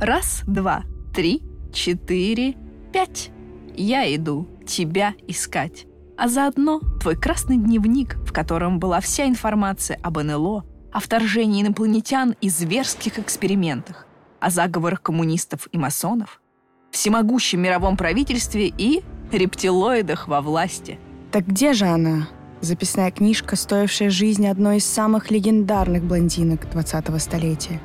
Раз, два, три, четыре, пять. Я иду тебя искать. А заодно твой красный дневник, в котором была вся информация об НЛО, о вторжении инопланетян и зверских экспериментах, о заговорах коммунистов и масонов, всемогущем мировом правительстве и рептилоидах во власти. Так где же она? Записная книжка, стоившая жизни одной из самых легендарных блондинок 20-го столетия.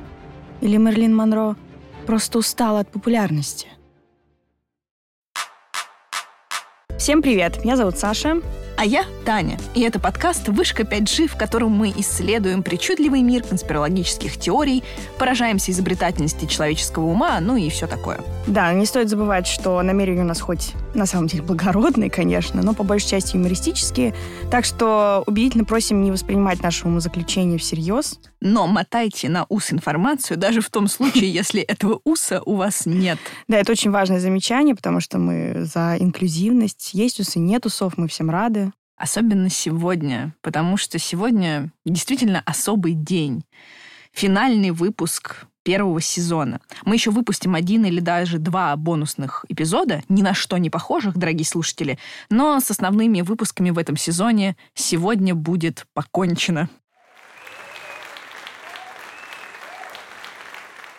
Или Мерлин Монро просто устала от популярности? Всем привет, меня зовут Саша. А я Таня, и это подкаст «Вышка 5G», в котором мы исследуем причудливый мир конспирологических теорий, поражаемся изобретательности человеческого ума, ну и все такое. Да, не стоит забывать, что намерения у нас хоть на самом деле благородные, конечно, но по большей части юмористические, так что убедительно просим не воспринимать наше умозаключение всерьез. Но мотайте на ус информацию, даже в том случае, если этого уса у вас нет. Да, это очень важное замечание, потому что мы за инклюзивность. Есть усы, нет усов, мы всем рады. Особенно сегодня, потому что сегодня действительно особый день. Финальный выпуск первого сезона. Мы еще выпустим один или даже два бонусных эпизода, ни на что не похожих, дорогие слушатели, но с основными выпусками в этом сезоне сегодня будет покончено.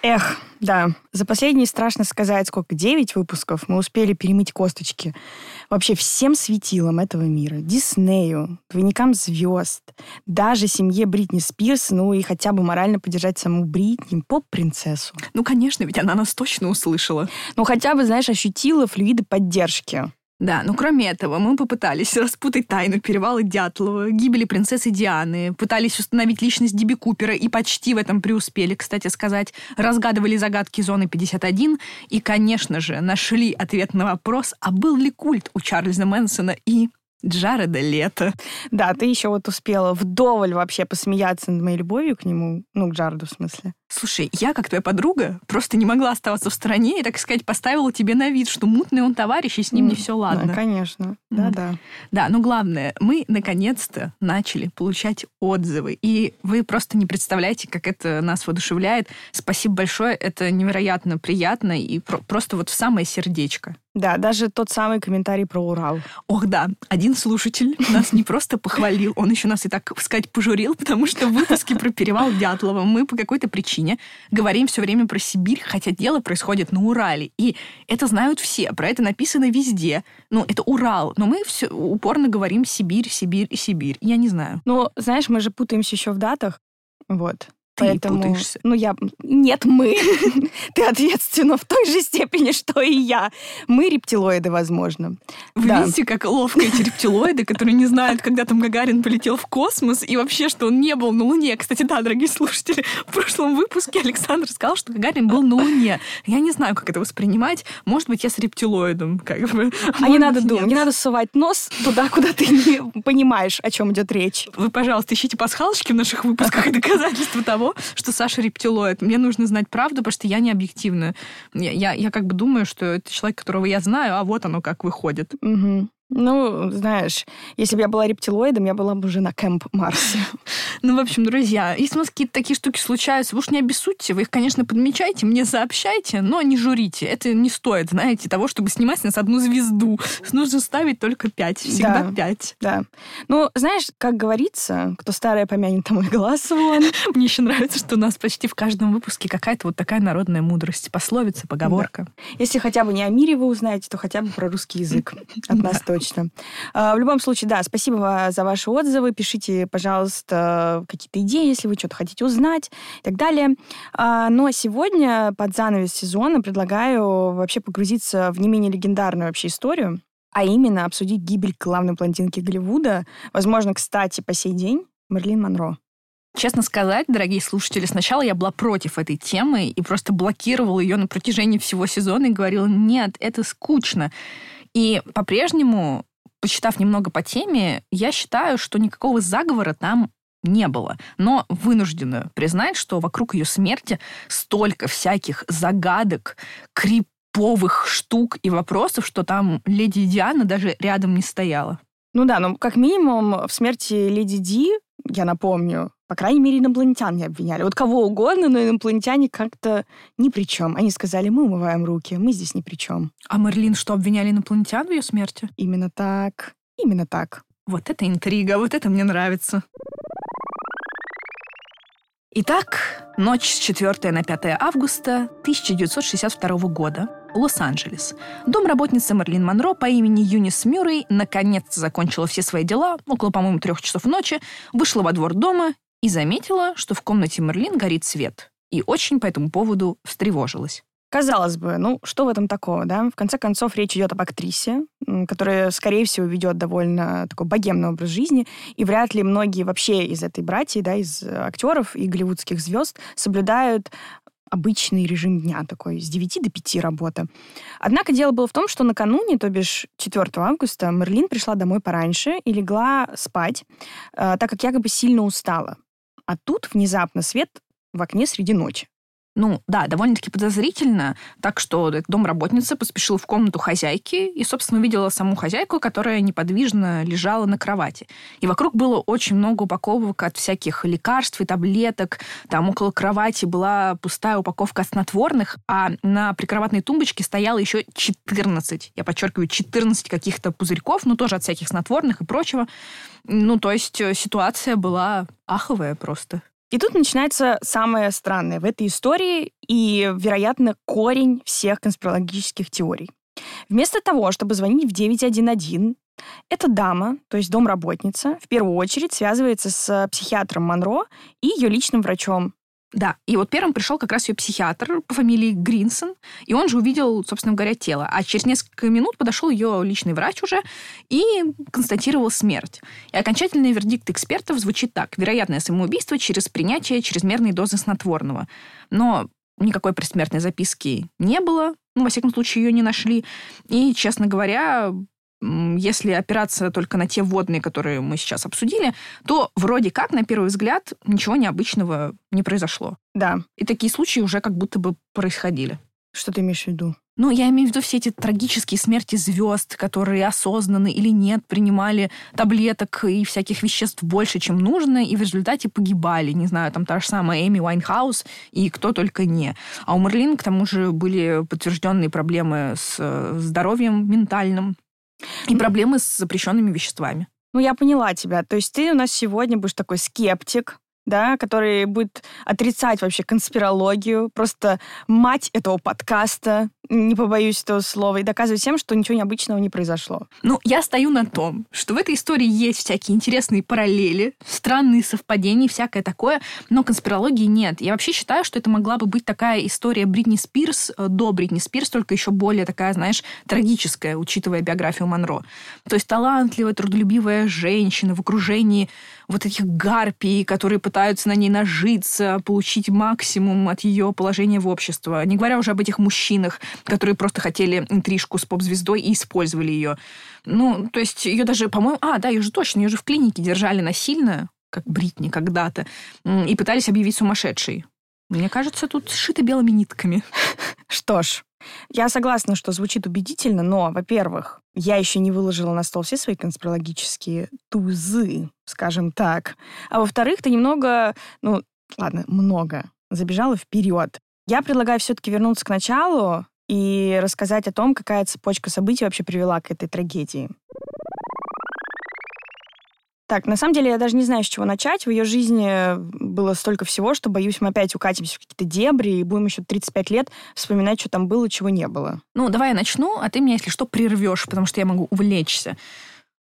Эх, да, за последние, страшно сказать, сколько, девять выпусков мы успели перемыть косточки. Вообще всем светилам этого мира. Диснею, двойникам звезд, даже семье Бритни Спирс, ну и хотя бы морально поддержать саму Бритни, поп-принцессу. Ну, конечно, ведь она нас точно услышала. Ну, хотя бы, знаешь, ощутила флюиды поддержки. Да, но кроме этого мы попытались распутать тайну перевала Дятлова, гибели принцессы Дианы, пытались установить личность Диби Купера и почти в этом преуспели, кстати сказать, разгадывали загадки зоны 51 и, конечно же, нашли ответ на вопрос, а был ли культ у Чарльза Мэнсона и Джареда Лето. Да, ты еще вот успела вдоволь вообще посмеяться над моей любовью к нему, ну, к Джареду в смысле. Слушай, я, как твоя подруга, просто не могла оставаться в стороне и, так сказать, поставила тебе на вид, что мутный он товарищ, и с ним mm. не все ладно. Да, конечно. Да-да. Да, но главное, мы наконец-то начали получать отзывы. И вы просто не представляете, как это нас воодушевляет. Спасибо большое, это невероятно приятно и про- просто вот в самое сердечко. Да, даже тот самый комментарий про Урал. Ох, да. Один слушатель нас не просто похвалил, он еще нас и так, сказать, пожурил, потому что в выпуске про перевал Дятлова мы по какой-то причине говорим все время про Сибирь, хотя дело происходит на Урале. И это знают все, про это написано везде. Ну, это Урал, но мы все упорно говорим Сибирь, Сибирь и Сибирь. Я не знаю. Ну, знаешь, мы же путаемся еще в датах. Вот. Ты Поэтому, путаешься. Ну, я... Нет, мы. Ты ответственна в той же степени, что и я. Мы рептилоиды, возможно. Вы Да. видите, как ловко эти рептилоиды, которые не знают, когда там Гагарин полетел в космос, и вообще, что он не был на Луне. Кстати, да, дорогие слушатели, в прошлом выпуске Александр сказал, что Гагарин был на Луне. Я не знаю, как это воспринимать. Может быть, я с рептилоидом, как бы. А Может не надо думать, не надо совать нос туда, куда ты не понимаешь, о чем идет речь. Вы, пожалуйста, ищите пасхалочки в наших выпусках и доказательства того, что Саша рептилоид. Мне нужно знать правду, потому что я не объективна. Я, я, я как бы думаю, что это человек, которого я знаю, а вот оно как выходит. Мгм. Ну, знаешь, если бы я была рептилоидом, я была бы уже на Кэмп Марсе. Ну, в общем, друзья, если у вас какие-то такие штуки случаются, вы уж не обессудьте, вы их, конечно, подмечайте, мне сообщайте, но не журите. Это не стоит, знаете, того, чтобы снимать с нас одну звезду. Нужно ставить только пять, всегда Да. пять. Да. Ну, знаешь, как говорится, кто старое помянет, тому и глаз вон. Мне еще нравится, что у нас почти в каждом выпуске какая-то вот такая народная мудрость. Пословица, поговорка. Если хотя бы не о мире вы узнаете, то хотя бы про русский язык. От нас точно. А, В любом случае, да, спасибо за ваши отзывы. Пишите, пожалуйста, какие-то идеи, если вы что-то хотите узнать и так далее. А, Но сегодня под занавес сезона предлагаю вообще погрузиться в не менее легендарную вообще историю, а именно обсудить гибель главной блондинки Голливуда, возможно, кстати, по сей день, Мерлин Монро. Честно сказать, дорогие слушатели, сначала я была против этой темы и просто блокировала ее на протяжении всего сезона и говорила, нет, это скучно. И по-прежнему, почитав немного по теме, я считаю, что никакого заговора там не было. Но вынуждена признать, что вокруг ее смерти столько всяких загадок, криповых штук и вопросов, что там леди Диана даже рядом не стояла. Ну да, но как минимум в смерти Леди Ди, я напомню, По крайней мере, инопланетян не обвиняли. Вот кого угодно, но инопланетяне как-то ни при чем. Они сказали, мы умываем руки, мы здесь ни при чем. А Мерлин что, обвиняли инопланетян в ее смерти? Именно так. Именно так. Вот это интрига, вот это мне нравится. Итак, ночь с 4 на 5 августа 1962 года. Лос-Анджелес. Дом работницы Марлин Монро по имени Юнис Мюррей наконец закончила все свои дела около, по-моему, трех часов ночи, вышла во двор дома и заметила, что в комнате Мерлин горит свет. И очень по этому поводу встревожилась. Казалось бы, ну что в этом такого, да? В конце концов, речь идет об актрисе, которая, скорее всего, ведет довольно такой богемный образ жизни, и вряд ли многие вообще из этой братьи, да, из актеров и голливудских звезд соблюдают обычный режим дня такой, с 9 до 5 работа. Однако дело было в том, что накануне, то бишь 4 августа, Мерлин пришла домой пораньше и легла спать, э, так как якобы сильно устала. А тут внезапно свет в окне среди ночи. Ну, да, довольно-таки подозрительно. Так что домработница поспешила в комнату хозяйки и, собственно, увидела саму хозяйку, которая неподвижно лежала на кровати. И вокруг было очень много упаковок от всяких лекарств и таблеток. Там около кровати была пустая упаковка от снотворных, а на прикроватной тумбочке стояло еще 14, я подчеркиваю, 14 каких-то пузырьков, ну, тоже от всяких снотворных и прочего. Ну, то есть э, ситуация была аховая просто. И тут начинается самое странное в этой истории и, вероятно, корень всех конспирологических теорий. Вместо того, чтобы звонить в 911, эта дама, то есть домработница, в первую очередь связывается с психиатром Монро и ее личным врачом да, и вот первым пришел как раз ее психиатр по фамилии Гринсон, и он же увидел, собственно говоря, тело. А через несколько минут подошел ее личный врач уже и констатировал смерть. И окончательный вердикт экспертов звучит так. Вероятное самоубийство через принятие чрезмерной дозы снотворного. Но никакой предсмертной записки не было, ну, во всяком случае, ее не нашли. И, честно говоря, если опираться только на те водные, которые мы сейчас обсудили, то вроде как, на первый взгляд, ничего необычного не произошло. Да. И такие случаи уже как будто бы происходили. Что ты имеешь в виду? Ну, я имею в виду все эти трагические смерти звезд, которые осознанно или нет принимали таблеток и всяких веществ больше, чем нужно, и в результате погибали. Не знаю, там та же самая Эми Уайнхаус и кто только не. А у Мерлин, к тому же, были подтвержденные проблемы с э, здоровьем ментальным, и проблемы с запрещенными веществами. Ну, я поняла тебя. То есть ты у нас сегодня будешь такой скептик, да, который будет отрицать вообще конспирологию, просто мать этого подкаста, не побоюсь этого слова, и доказывать всем, что ничего необычного не произошло. Ну, я стою на том, что в этой истории есть всякие интересные параллели, странные совпадения, всякое такое, но конспирологии нет. Я вообще считаю, что это могла бы быть такая история Бритни Спирс э, до Бритни Спирс, только еще более такая, знаешь, трагическая, учитывая биографию Монро. То есть талантливая, трудолюбивая женщина в окружении вот этих гарпий, которые пытаются на ней нажиться, получить максимум от ее положения в обществе. Не говоря уже об этих мужчинах, которые просто хотели интрижку с поп-звездой и использовали ее. Ну, то есть ее даже, по-моему... А, да, ее же точно, ее же в клинике держали насильно, как Бритни когда-то, и пытались объявить сумасшедшей. Мне кажется, тут сшито белыми нитками. Что ж, я согласна, что звучит убедительно, но, во-первых, я еще не выложила на стол все свои конспирологические тузы, скажем так. А во-вторых, ты немного, ну, ладно, много, забежала вперед. Я предлагаю все-таки вернуться к началу и рассказать о том, какая цепочка событий вообще привела к этой трагедии. Так, на самом деле я даже не знаю, с чего начать. В ее жизни было столько всего, что, боюсь, мы опять укатимся в какие-то дебри и будем еще 35 лет вспоминать, что там было, чего не было. Ну, давай я начну, а ты меня, если что, прервешь, потому что я могу увлечься.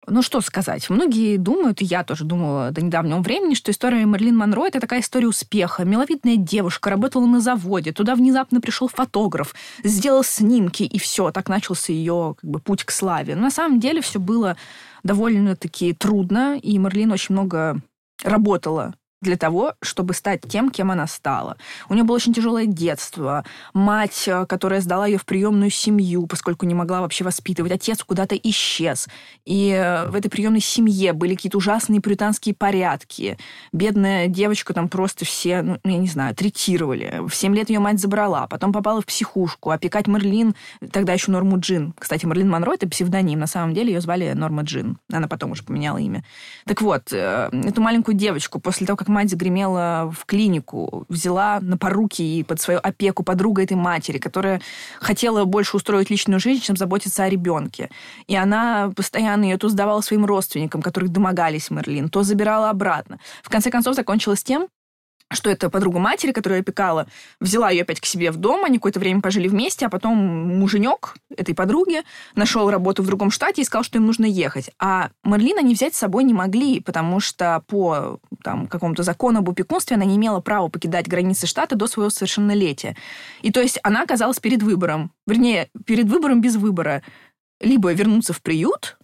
Ну, что сказать. Многие думают, и я тоже думала до недавнего времени, что история Мерлин Монро — это такая история успеха. Миловидная девушка, работала на заводе, туда внезапно пришел фотограф, сделал снимки, и все, так начался ее как бы, путь к славе. Но на самом деле все было довольно-таки трудно, и Мерлин очень много работала для того, чтобы стать тем, кем она стала. У нее было очень тяжелое детство. Мать, э, которая сдала ее в приемную семью, поскольку не могла вообще воспитывать. Отец куда-то исчез. И э, в этой приемной семье были какие-то ужасные пуританские порядки. Бедная девочка там просто все, ну, я не знаю, третировали. В 7 лет ее мать забрала, потом попала в психушку. Опекать Мерлин, тогда еще Норму Джин. Кстати, Мерлин Монро — это псевдоним. На самом деле ее звали Норма Джин. Она потом уже поменяла имя. Так вот, э, эту маленькую девочку после того, как мать загремела в клинику, взяла на поруки и под свою опеку подруга этой матери, которая хотела больше устроить личную жизнь, чем заботиться о ребенке. И она постоянно ее то сдавала своим родственникам, которые домогались Мерлин, то забирала обратно. В конце концов, закончилось тем, что это подруга матери, которая опекала, взяла ее опять к себе в дом, они какое-то время пожили вместе, а потом муженек этой подруги нашел работу в другом штате и сказал, что им нужно ехать. А Марлин они взять с собой не могли, потому что по там, какому-то закону об опекунстве она не имела права покидать границы штата до своего совершеннолетия. И то есть она оказалась перед выбором, вернее, перед выбором без выбора. Либо вернуться в приют,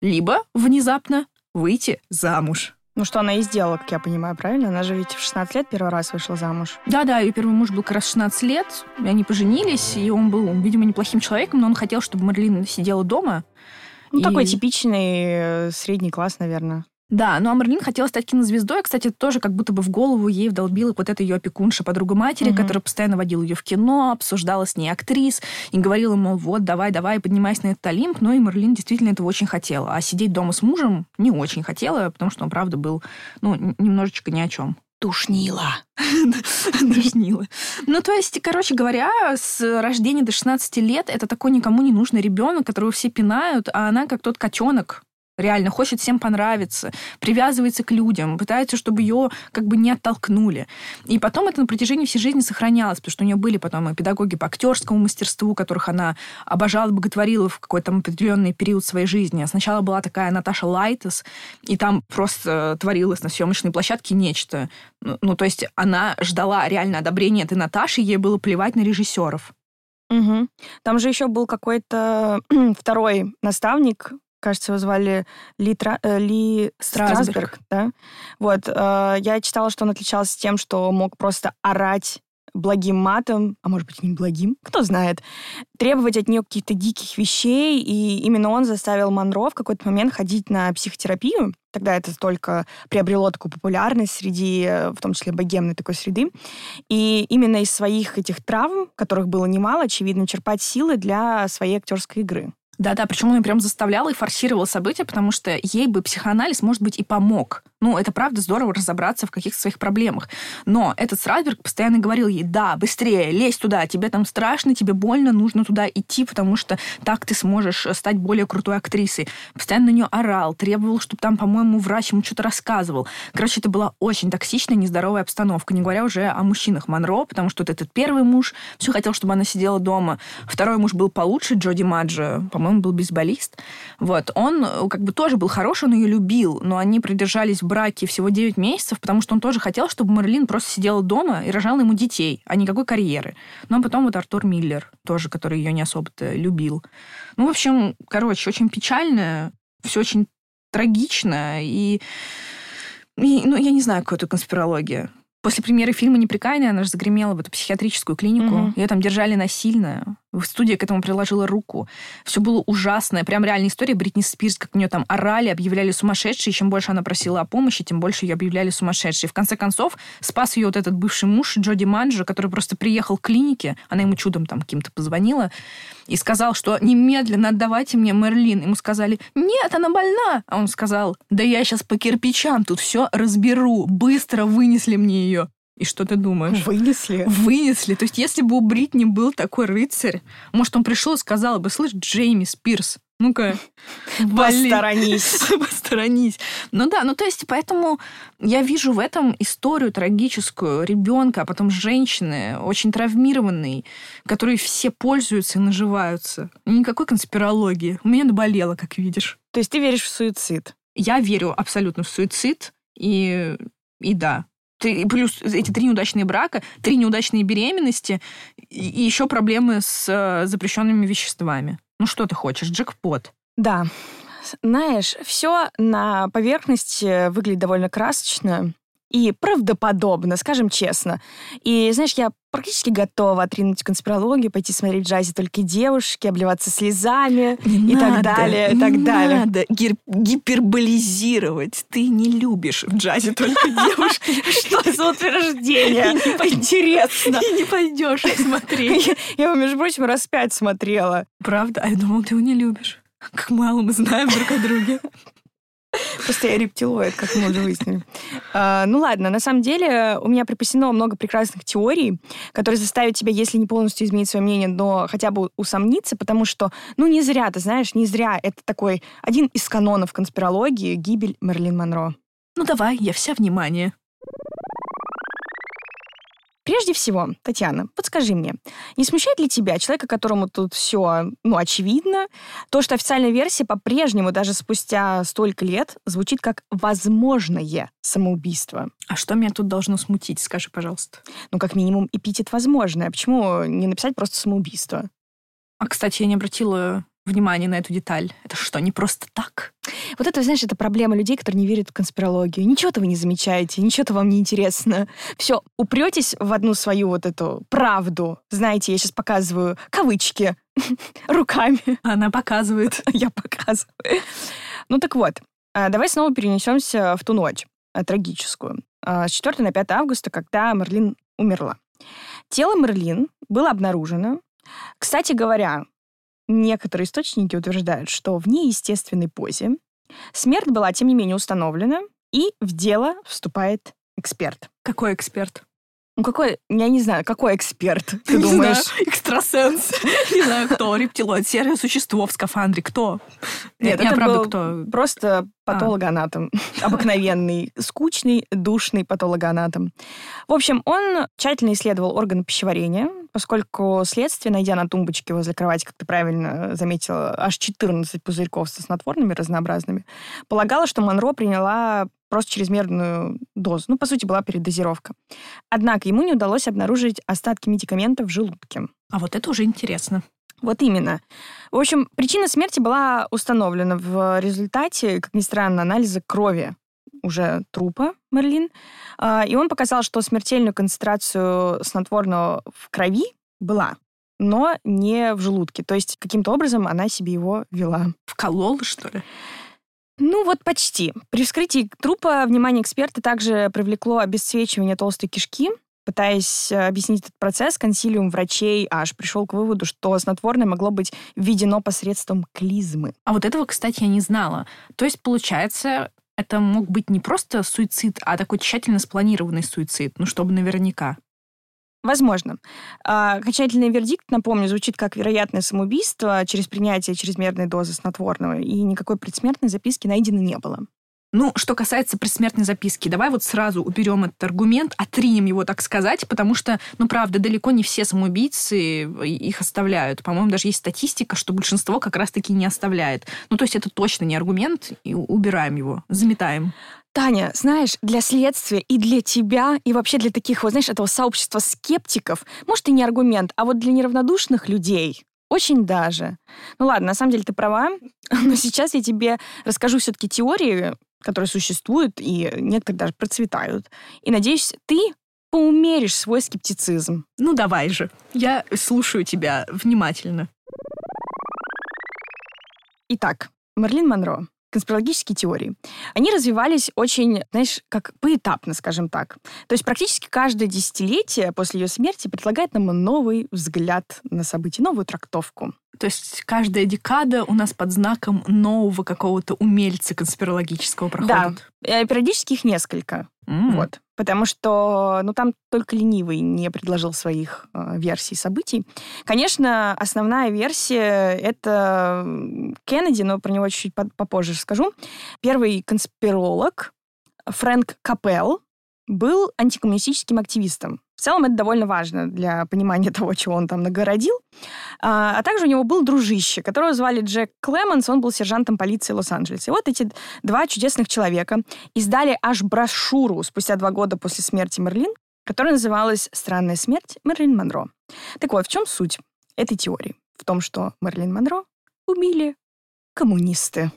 либо внезапно выйти замуж. Ну, что она и сделала, как я понимаю, правильно? Она же ведь в 16 лет первый раз вышла замуж. Да-да, ее первый муж был как раз 16 лет, и они поженились, и он был, видимо, неплохим человеком, но он хотел, чтобы Марлин сидела дома. Ну, И- такой типичный э, средний класс, наверное. Да, ну а Марлин хотела стать кинозвездой. Кстати, тоже как будто бы в голову ей вдолбила вот эта ее опекунша, подруга матери, Мгм. которая постоянно водила ее в кино, обсуждала с ней актрис и говорила, мол, вот, давай, давай, поднимайся на этот Олимп. Но и Марлин действительно этого очень хотела. А сидеть дома с мужем не очень хотела, потому что он, правда, был, ну, немножечко ни о чем. Тушнила. Душнила. Ну, то есть, короче говоря, с рождения до 16 лет это такой никому не нужный ребенок, которого все пинают, а она как тот котенок, реально хочет всем понравиться, привязывается к людям, пытается, чтобы ее как бы не оттолкнули. И потом это на протяжении всей жизни сохранялось, потому что у нее были потом и педагоги по актерскому мастерству, которых она обожала, боготворила в какой-то определенный период своей жизни. А Сначала была такая Наташа Лайтес, и там просто творилось на съемочной площадке нечто. Ну, ну, то есть она ждала реально одобрения этой Наташи, ей было плевать на режиссеров. Мгм. Там же еще был какой-то второй наставник, кажется, его звали Ли, Тра- э, Ли Страсберг. Страсберг, да? Вот, э, я читала, что он отличался тем, что мог просто орать благим матом, а может быть, и не благим, кто знает, требовать от нее каких-то диких вещей, и именно он заставил Монро в какой-то момент ходить на психотерапию. Тогда это только приобрело такую популярность среди, э, в том числе, богемной такой среды. И именно из своих этих травм, которых было немало, очевидно, черпать силы для своей актерской игры. Да-да, причем он её прям заставлял и форсировал события, потому что ей бы психоанализ, может быть, и помог. Ну, это правда здорово разобраться в каких-то своих проблемах. Но этот Страсберг постоянно говорил ей, да, быстрее, лезь туда, тебе там страшно, тебе больно, нужно туда идти, потому что так ты сможешь стать более крутой актрисой. Постоянно на нее орал, требовал, чтобы там, по-моему, врач ему что-то рассказывал. Короче, это была очень токсичная, нездоровая обстановка, не говоря уже о мужчинах Монро, потому что вот этот первый муж все хотел, чтобы она сидела дома. Второй муж был получше, Джоди Маджо, по-моему, был бейсболист. Вот, он э, как бы тоже был хороший, он ее любил, но они продержались в браке всего 9 месяцев, потому что он тоже хотел, чтобы Марлин просто сидела дома и рожала ему детей, а никакой карьеры. Ну, а потом вот Артур Миллер, тоже, который ее не особо-то любил. Ну, в общем, короче, очень печально, все очень трагично, и, и, ну, я не знаю, какая это конспирология. После премьеры фильма «Неприкаянная» она же загремела в эту психиатрическую клинику. Мгм. Ее там держали насильно. В студии к этому приложила руку. Все было ужасно. Прям реальная история Бритни Спирс, как нее там орали, объявляли сумасшедшей. Чем больше она просила о помощи, тем больше ее объявляли сумасшедшей. В конце концов, спас ее вот этот бывший муж Джоди Манджо, который просто приехал к клинике. Она ему чудом там каким-то позвонила и сказал, что немедленно отдавайте мне Мерлин. Ему сказали, нет, она больна. А он сказал, да я сейчас по кирпичам тут все разберу. Быстро вынесли мне ее. И что ты думаешь? Вынесли. Вынесли. То есть, если бы у Бритни был такой рыцарь, может, он пришел и сказал бы, слышь, Джейми Спирс, ну-ка. Посторонись. Посторонись. Ну да, ну то есть, поэтому я вижу в этом историю трагическую ребенка, а потом женщины, очень травмированной, которые все пользуются и наживаются. Никакой конспирологии. У меня наболело, как видишь. То есть ты веришь в суицид? Я верю абсолютно в суицид, и, и да. Ты- и плюс эти три неудачные брака, три неудачные беременности и, и еще проблемы с э, запрещенными веществами. Ну что ты хочешь? Джекпот. Да. Знаешь, все на поверхности выглядит довольно красочно и правдоподобно, скажем честно. И, знаешь, я практически готова отринуть конспирологию, пойти смотреть в джазе только девушки, обливаться слезами Не и так надо, далее, и не так далее. надо гир- гиперболизировать. Ты не любишь в джазе только девушки. Что за утверждение? Интересно. И не пойдешь смотреть. Я его, между прочим, раз пять смотрела. Правда? А я думала, ты его не любишь. Как мало мы знаем друг о друге. Просто я рептилоид, как мы уже выяснили. А, ну ладно, на самом деле у меня припасено много прекрасных теорий, которые заставят тебя, если не полностью изменить свое мнение, но хотя бы усомниться, потому что, ну не зря, ты знаешь, не зря это такой один из канонов конспирологии — гибель Мерлин Монро. Ну давай, я вся внимание. Прежде всего, Татьяна, подскажи мне, не смущает ли тебя, человека, которому тут все, ну, очевидно, то, что официальная версия по-прежнему, даже спустя столько лет, звучит как возможное самоубийство? А что меня тут должно смутить, скажи, пожалуйста? Ну, как минимум, эпитет «возможное». Почему не написать просто «самоубийство»? А, кстати, я не обратила внимания на эту деталь. Это что, не просто так? Вот это, знаешь, это проблема людей, которые не верят в конспирологию. Ничего-то вы не замечаете, ничего-то вам не интересно. Все, упретесь в одну свою вот эту правду. Знаете, я сейчас показываю кавычки руками. Она показывает. Я показываю. Ну так вот, а, давай снова перенесемся в ту ночь а, трагическую. А, с 4 на 5 августа, когда Мерлин умерла. Тело Мерлин было обнаружено. Кстати говоря, некоторые источники утверждают, что в неестественной позе смерть была, тем не менее, установлена, и в дело вступает эксперт. Какой эксперт? Ну, какой, я не знаю, какой эксперт, ты думаешь? Знаю, экстрасенс. Не знаю, кто, рептилоид, серое существо в скафандре, кто? Нет, это правда, кто? просто патологоанатом. Обыкновенный, скучный, душный патологоанатом. В общем, он тщательно исследовал органы пищеварения, поскольку следствие, найдя на тумбочке возле кровати, как ты правильно заметила, аж 14 пузырьков со снотворными разнообразными, полагало, что Монро приняла просто чрезмерную дозу. Ну, по сути, была передозировка. Однако ему не удалось обнаружить остатки медикаментов в желудке. А вот это уже интересно. Вот именно. В общем, причина смерти была установлена в результате, как ни странно, анализа крови уже трупа Мерлин. А, и он показал, что смертельную концентрацию снотворного в крови была, но не в желудке. То есть каким-то образом она себе его вела. Вколол, что ли? Ну вот почти. При вскрытии трупа внимание эксперта также привлекло обесцвечивание толстой кишки. Пытаясь э, объяснить этот процесс, консилиум врачей аж пришел к выводу, что снотворное могло быть введено посредством клизмы. А вот этого, кстати, я не знала. То есть, получается, это мог быть не просто суицид, а такой тщательно спланированный суицид, ну, чтобы наверняка. Возможно. А, окончательный вердикт, напомню, звучит как вероятное самоубийство через принятие чрезмерной дозы снотворного, и никакой предсмертной записки найдено не было. Ну, что касается предсмертной записки, давай вот сразу уберем этот аргумент, отринем его, так сказать, потому что, ну, правда, далеко не все самоубийцы их оставляют. По-моему, даже есть статистика, что большинство как раз-таки не оставляет. Ну, то есть это точно не аргумент, и убираем его, заметаем. Таня, знаешь, для следствия и для тебя, и вообще для таких, вот, знаешь, этого сообщества скептиков, может, и не аргумент, а вот для неравнодушных людей очень даже. Ну ладно, на самом деле ты права, но сейчас я тебе расскажу все-таки теории, которые существуют, и некоторые даже процветают. И надеюсь, ты поумеришь свой скептицизм. Ну давай же, я слушаю тебя внимательно. Итак, Мерлин Монро конспирологические теории, они развивались очень, знаешь, как поэтапно, скажем так. То есть практически каждое десятилетие после ее смерти предлагает нам новый взгляд на события, новую трактовку. То есть каждая декада у нас под знаком нового какого-то умельца конспирологического проходит. Да, периодически их несколько. Mm. Вот. Потому что, ну, там только ленивый не предложил своих э, версий событий. Конечно, основная версия — это Кеннеди, но про него чуть-чуть попозже скажу. Первый конспиролог Фрэнк Капелл был антикоммунистическим активистом. В целом это довольно важно для понимания того, чего он там нагородил. А, а также у него был дружище, которого звали Джек Клеменс, он был сержантом полиции Лос-Анджелеса. И вот эти два чудесных человека издали аж брошюру спустя два года после смерти Мерлин, которая называлась «Странная смерть Мерлин Монро». Так вот, в чем суть этой теории? В том, что Мерлин Монро убили коммунисты.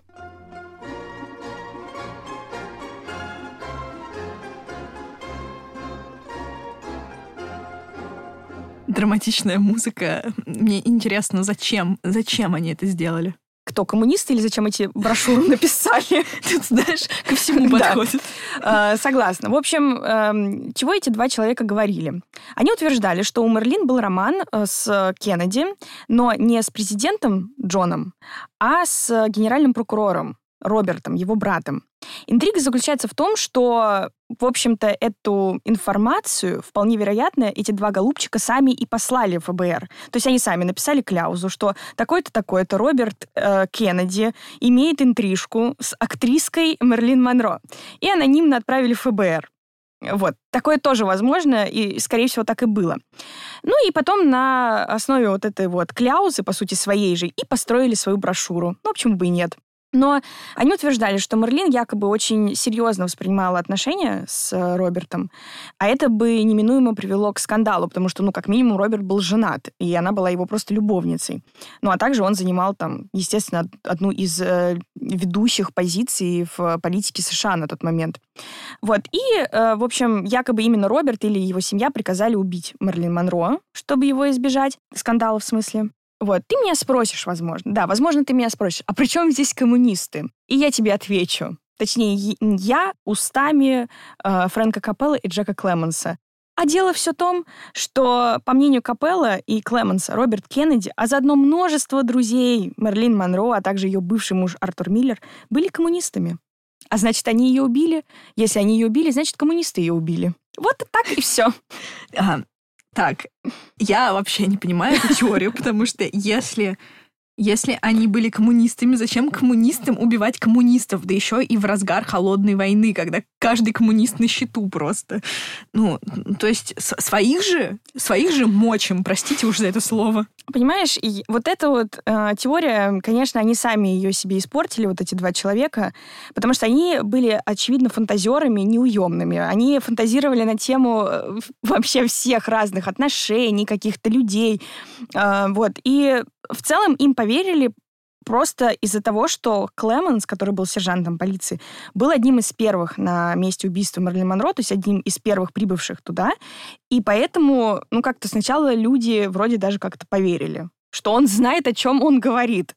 Драматичная музыка. Мне интересно, зачем? Зачем они это сделали? кто, коммунисты или зачем эти брошюры написали? Тут, знаешь, ко всему подходит. А, согласна. В общем, эм, чего эти два человека говорили? Они утверждали, что у Мерлин был роман э, с Кеннеди, но не с президентом Джоном, а с генеральным прокурором Робертом, его братом. Интрига заключается в том, что, в общем-то, эту информацию, вполне вероятно, эти два голубчика сами и послали в ФБР. То есть они сами написали кляузу, что такой-то, такой-то Роберт э, Кеннеди имеет интрижку с актриской Мерлин Монро. И анонимно отправили в ФБР. Вот. Такое тоже возможно, и, скорее всего, так и было. Ну и потом на основе вот этой вот кляузы, по сути, своей же, и построили свою брошюру. Ну, почему бы и нет. Но они утверждали, что Мерлин якобы очень серьезно воспринимала отношения с э, Робертом, а это бы неминуемо привело к скандалу, потому что, ну, как минимум, Роберт был женат, и она была его просто любовницей. Ну, а также он занимал там, естественно, одну из э, ведущих позиций в политике США на тот момент. Вот. И, э, в общем, якобы именно Роберт или его семья приказали убить Мерлин Монро, чтобы его избежать, скандала в смысле. Вот, ты меня спросишь, возможно. Да, возможно, ты меня спросишь, а при чем здесь коммунисты? И я тебе отвечу. Точнее, я устами э, Фрэнка Капелла и Джека Клеменса. А дело все в том, что, по мнению Капелла и Клеменса, Роберт Кеннеди, а заодно множество друзей Мерлин Монро, а также ее бывший муж Артур Миллер, были коммунистами. А значит, они ее убили. Если они ее убили, значит, коммунисты ее убили. Вот так и все. Так, я вообще не понимаю эту теорию, потому что если если они были коммунистами, зачем коммунистам убивать коммунистов? Да еще и в разгар холодной войны, когда каждый коммунист на счету просто. Ну, то есть своих же, своих же мочим, простите уж за это слово. Понимаешь, и вот эта вот э, теория, конечно, они сами ее себе испортили, вот эти два человека, потому что они были, очевидно, фантазерами неуемными. Они фантазировали на тему э, вообще всех разных отношений, каких-то людей. Э, вот. И в целом им поверили просто из-за того, что Клеменс, который был сержантом полиции, был одним из первых на месте убийства Мерлин Монро, то есть одним из первых прибывших туда. И поэтому, ну, как-то сначала люди вроде даже как-то поверили, что он знает, о чем он говорит.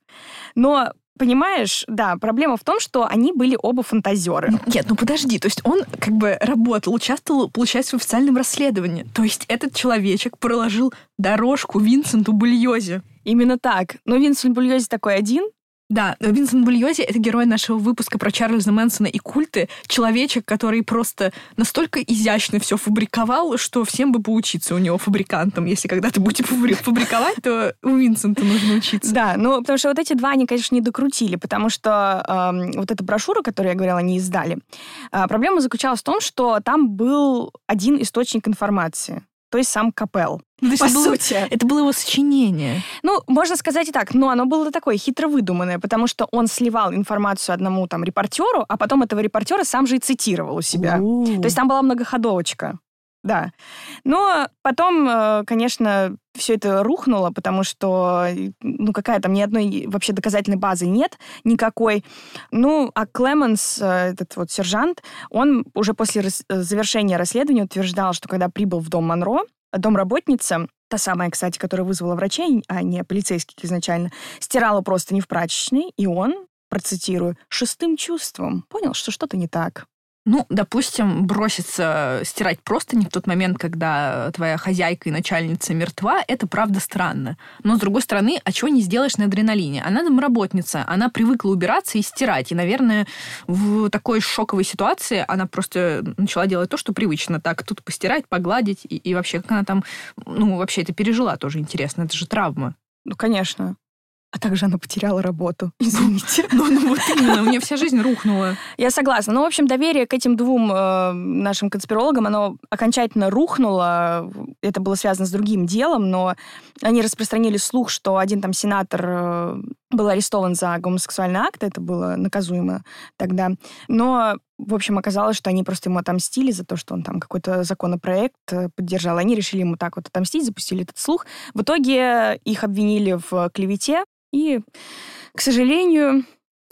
Но Понимаешь, да, проблема в том, что они были оба фантазеры. Нет, ну подожди, то есть он как бы работал, участвовал, получается, в официальном расследовании. То есть этот человечек проложил дорожку Винсенту Бульозе. Именно так. Но Винсент Бульози такой один, да, Винсент Бульози — это герой нашего выпуска про Чарльза Мэнсона и культы. Человечек, который просто настолько изящно все фабриковал, что всем бы поучиться у него фабрикантом. Если когда-то будете фабриковать, то у Винсента нужно учиться. Да, ну, потому что вот эти два они, конечно, не докрутили, потому что э, вот эта брошюра, которую я говорила, они издали, э, проблема заключалась в том, что там был один источник информации то есть сам Капел. Ну, по сути. Было, это было его сочинение. Ну, можно сказать и так, но оно было такое хитро выдуманное, потому что он сливал информацию одному там репортеру, а потом этого репортера сам же и цитировал у себя. У-у-у. То есть там была многоходовочка. Да. Но потом, э, конечно, все это рухнуло, потому что, ну, какая там, ни одной вообще доказательной базы нет никакой. Ну, а Клеменс, э, этот вот сержант, он уже после завершения расследования утверждал, что когда прибыл в дом Монро, домработница, та самая, кстати, которая вызвала врачей, а не полицейских изначально, стирала просто не в прачечной, и он, процитирую, шестым чувством понял, что что-то не так. Ну, допустим, броситься стирать просто не в тот момент, когда твоя хозяйка и начальница мертва, это правда странно. Но, с другой стороны, а чего не сделаешь на адреналине? Она домработница, она привыкла убираться и стирать. И, наверное, в такой шоковой ситуации она просто начала делать то, что привычно. Так, тут постирать, погладить. И, и вообще, как она там, ну, вообще это пережила, тоже интересно. Это же травма. Ну, конечно. А также она потеряла работу. Извините. Ну, ну вот именно, у нее вся жизнь рухнула. Я согласна. Ну, в общем, доверие к этим двум э, нашим конспирологам, оно окончательно рухнуло. Это было связано с другим делом, но они распространили слух, что один там сенатор э, был арестован за гомосексуальный акт, это было наказуемо тогда. Но в общем, оказалось, что они просто ему отомстили за то, что он там какой-то законопроект э, поддержал. Они решили ему так вот отомстить, запустили этот слух. В итоге их обвинили в клевете, и, к сожалению,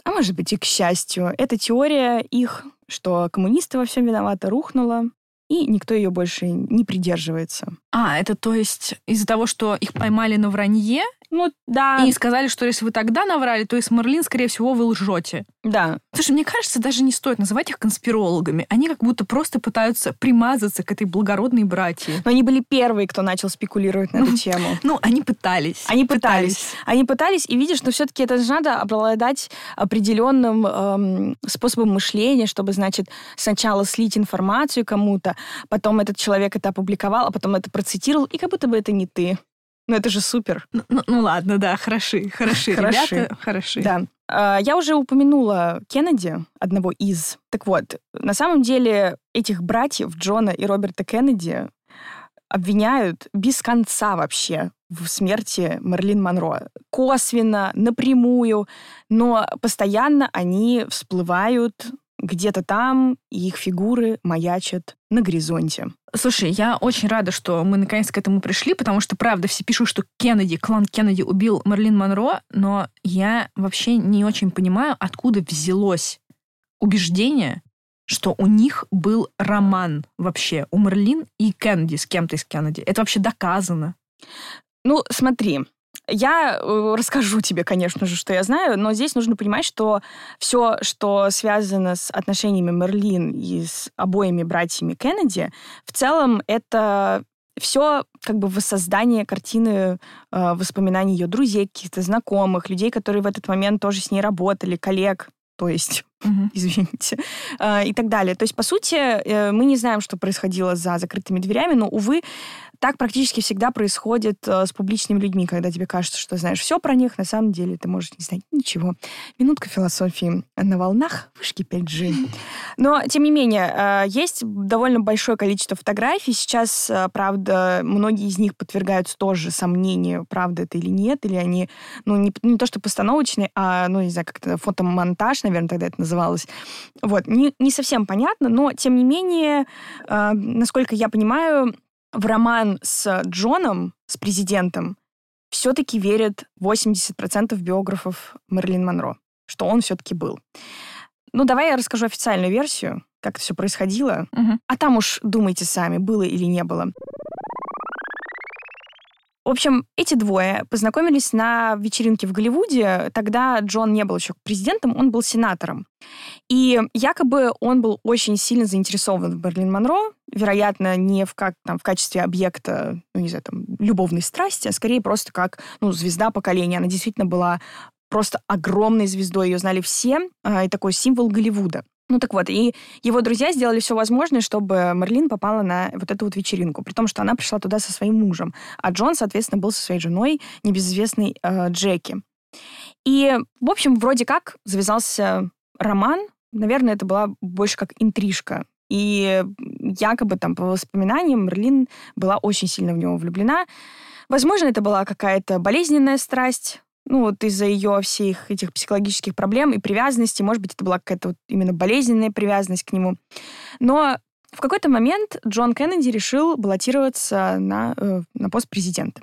а может быть и к счастью, эта теория их, что коммунисты во всем виноваты, рухнула, и никто ее больше не придерживается. А, это то есть из-за того, что их поймали на вранье, Ну, да. и сказали, что если вы тогда наврали, то и с Мерлин, скорее всего, вы лжете. Да. Слушай, мне кажется, даже не стоит называть их конспирологами. Они как будто просто пытаются примазаться к этой благородной братьи. Но они были первые, кто начал спекулировать на эту тему. Ну, они пытались. Они пытались. Они пытались, и видишь, что все-таки это же надо обладать определенным эм, способом мышления, чтобы, значит, сначала слить информацию кому-то, потом этот человек это опубликовал, а потом это процитировал, и как будто бы это не ты. Ну, это же супер. Ну, ну- ну ладно, да, хороши, хороши, Хороши. ребята, хороши. Да. А, Я уже упомянула Кеннеди, одного из. Так вот, на самом деле этих братьев Джона и Роберта Кеннеди обвиняют без конца вообще в смерти Мерлин Монро. Косвенно, напрямую, но постоянно они всплывают где-то там, их фигуры маячат на горизонте. Слушай, я очень рада, что мы наконец к этому пришли, потому что, правда, все пишут, что Кеннеди, клан Кеннеди убил Мерлин Монро, но я вообще не очень понимаю, откуда взялось убеждение, что у них был роман вообще у Мерлин и Кеннеди с кем-то из Кеннеди. Это вообще доказано. Ну, смотри, я э, расскажу тебе, конечно же, что я знаю, но здесь нужно понимать, что все, что связано с отношениями Мерлин и с обоими братьями Кеннеди, в целом это все как бы воссоздание картины э, воспоминаний ее друзей, каких-то знакомых, людей, которые в этот момент тоже с ней работали, коллег, то есть Мгм. извините, э, и так далее. То есть, по сути, э, мы не знаем, что происходило за закрытыми дверями, но, увы, так практически всегда происходит э, с публичными людьми, когда тебе кажется, что знаешь все про них, на самом деле ты можешь не знать ничего. Минутка философии на волнах вышки 5G. Но, тем не менее, э, есть довольно большое количество фотографий. Сейчас, правда, многие из них подвергаются тоже сомнению, правда это или нет, или они, ну, не, не то что постановочные, а, ну, не знаю, как-то фотомонтаж, наверное, тогда это называлось. Вот, не, не совсем понятно, но, тем не менее, э, насколько я понимаю, в роман с Джоном, с президентом, все-таки верят 80% биографов Мерлин Монро, что он все-таки был. Ну, давай я расскажу официальную версию, как это все происходило. Мгм. А там уж думайте сами, было или не было. В общем, эти двое познакомились на вечеринке в Голливуде. Тогда Джон не был еще президентом, он был сенатором. И якобы он был очень сильно заинтересован в Берлин Монро, вероятно, не в, как, там, в качестве объекта, ну, не знаю, там, любовной страсти, а скорее просто как ну, звезда поколения. Она действительно была просто огромной звездой, ее знали все, а, и такой символ Голливуда. Ну так вот, и его друзья сделали все возможное, чтобы Мерлин попала на вот эту вот вечеринку, при том, что она пришла туда со своим мужем, а Джон, соответственно, был со своей женой, небезызвестной э, Джеки. И, в общем, вроде как завязался роман, наверное, это была больше как интрижка. И якобы там по воспоминаниям Мерлин была очень сильно в него влюблена. Возможно, это была какая-то болезненная страсть, ну, вот из-за ее всех этих психологических проблем и привязанности. Может быть, это была какая-то вот именно болезненная привязанность к нему. Но в какой-то момент Джон Кеннеди решил баллотироваться на, э, на пост президента.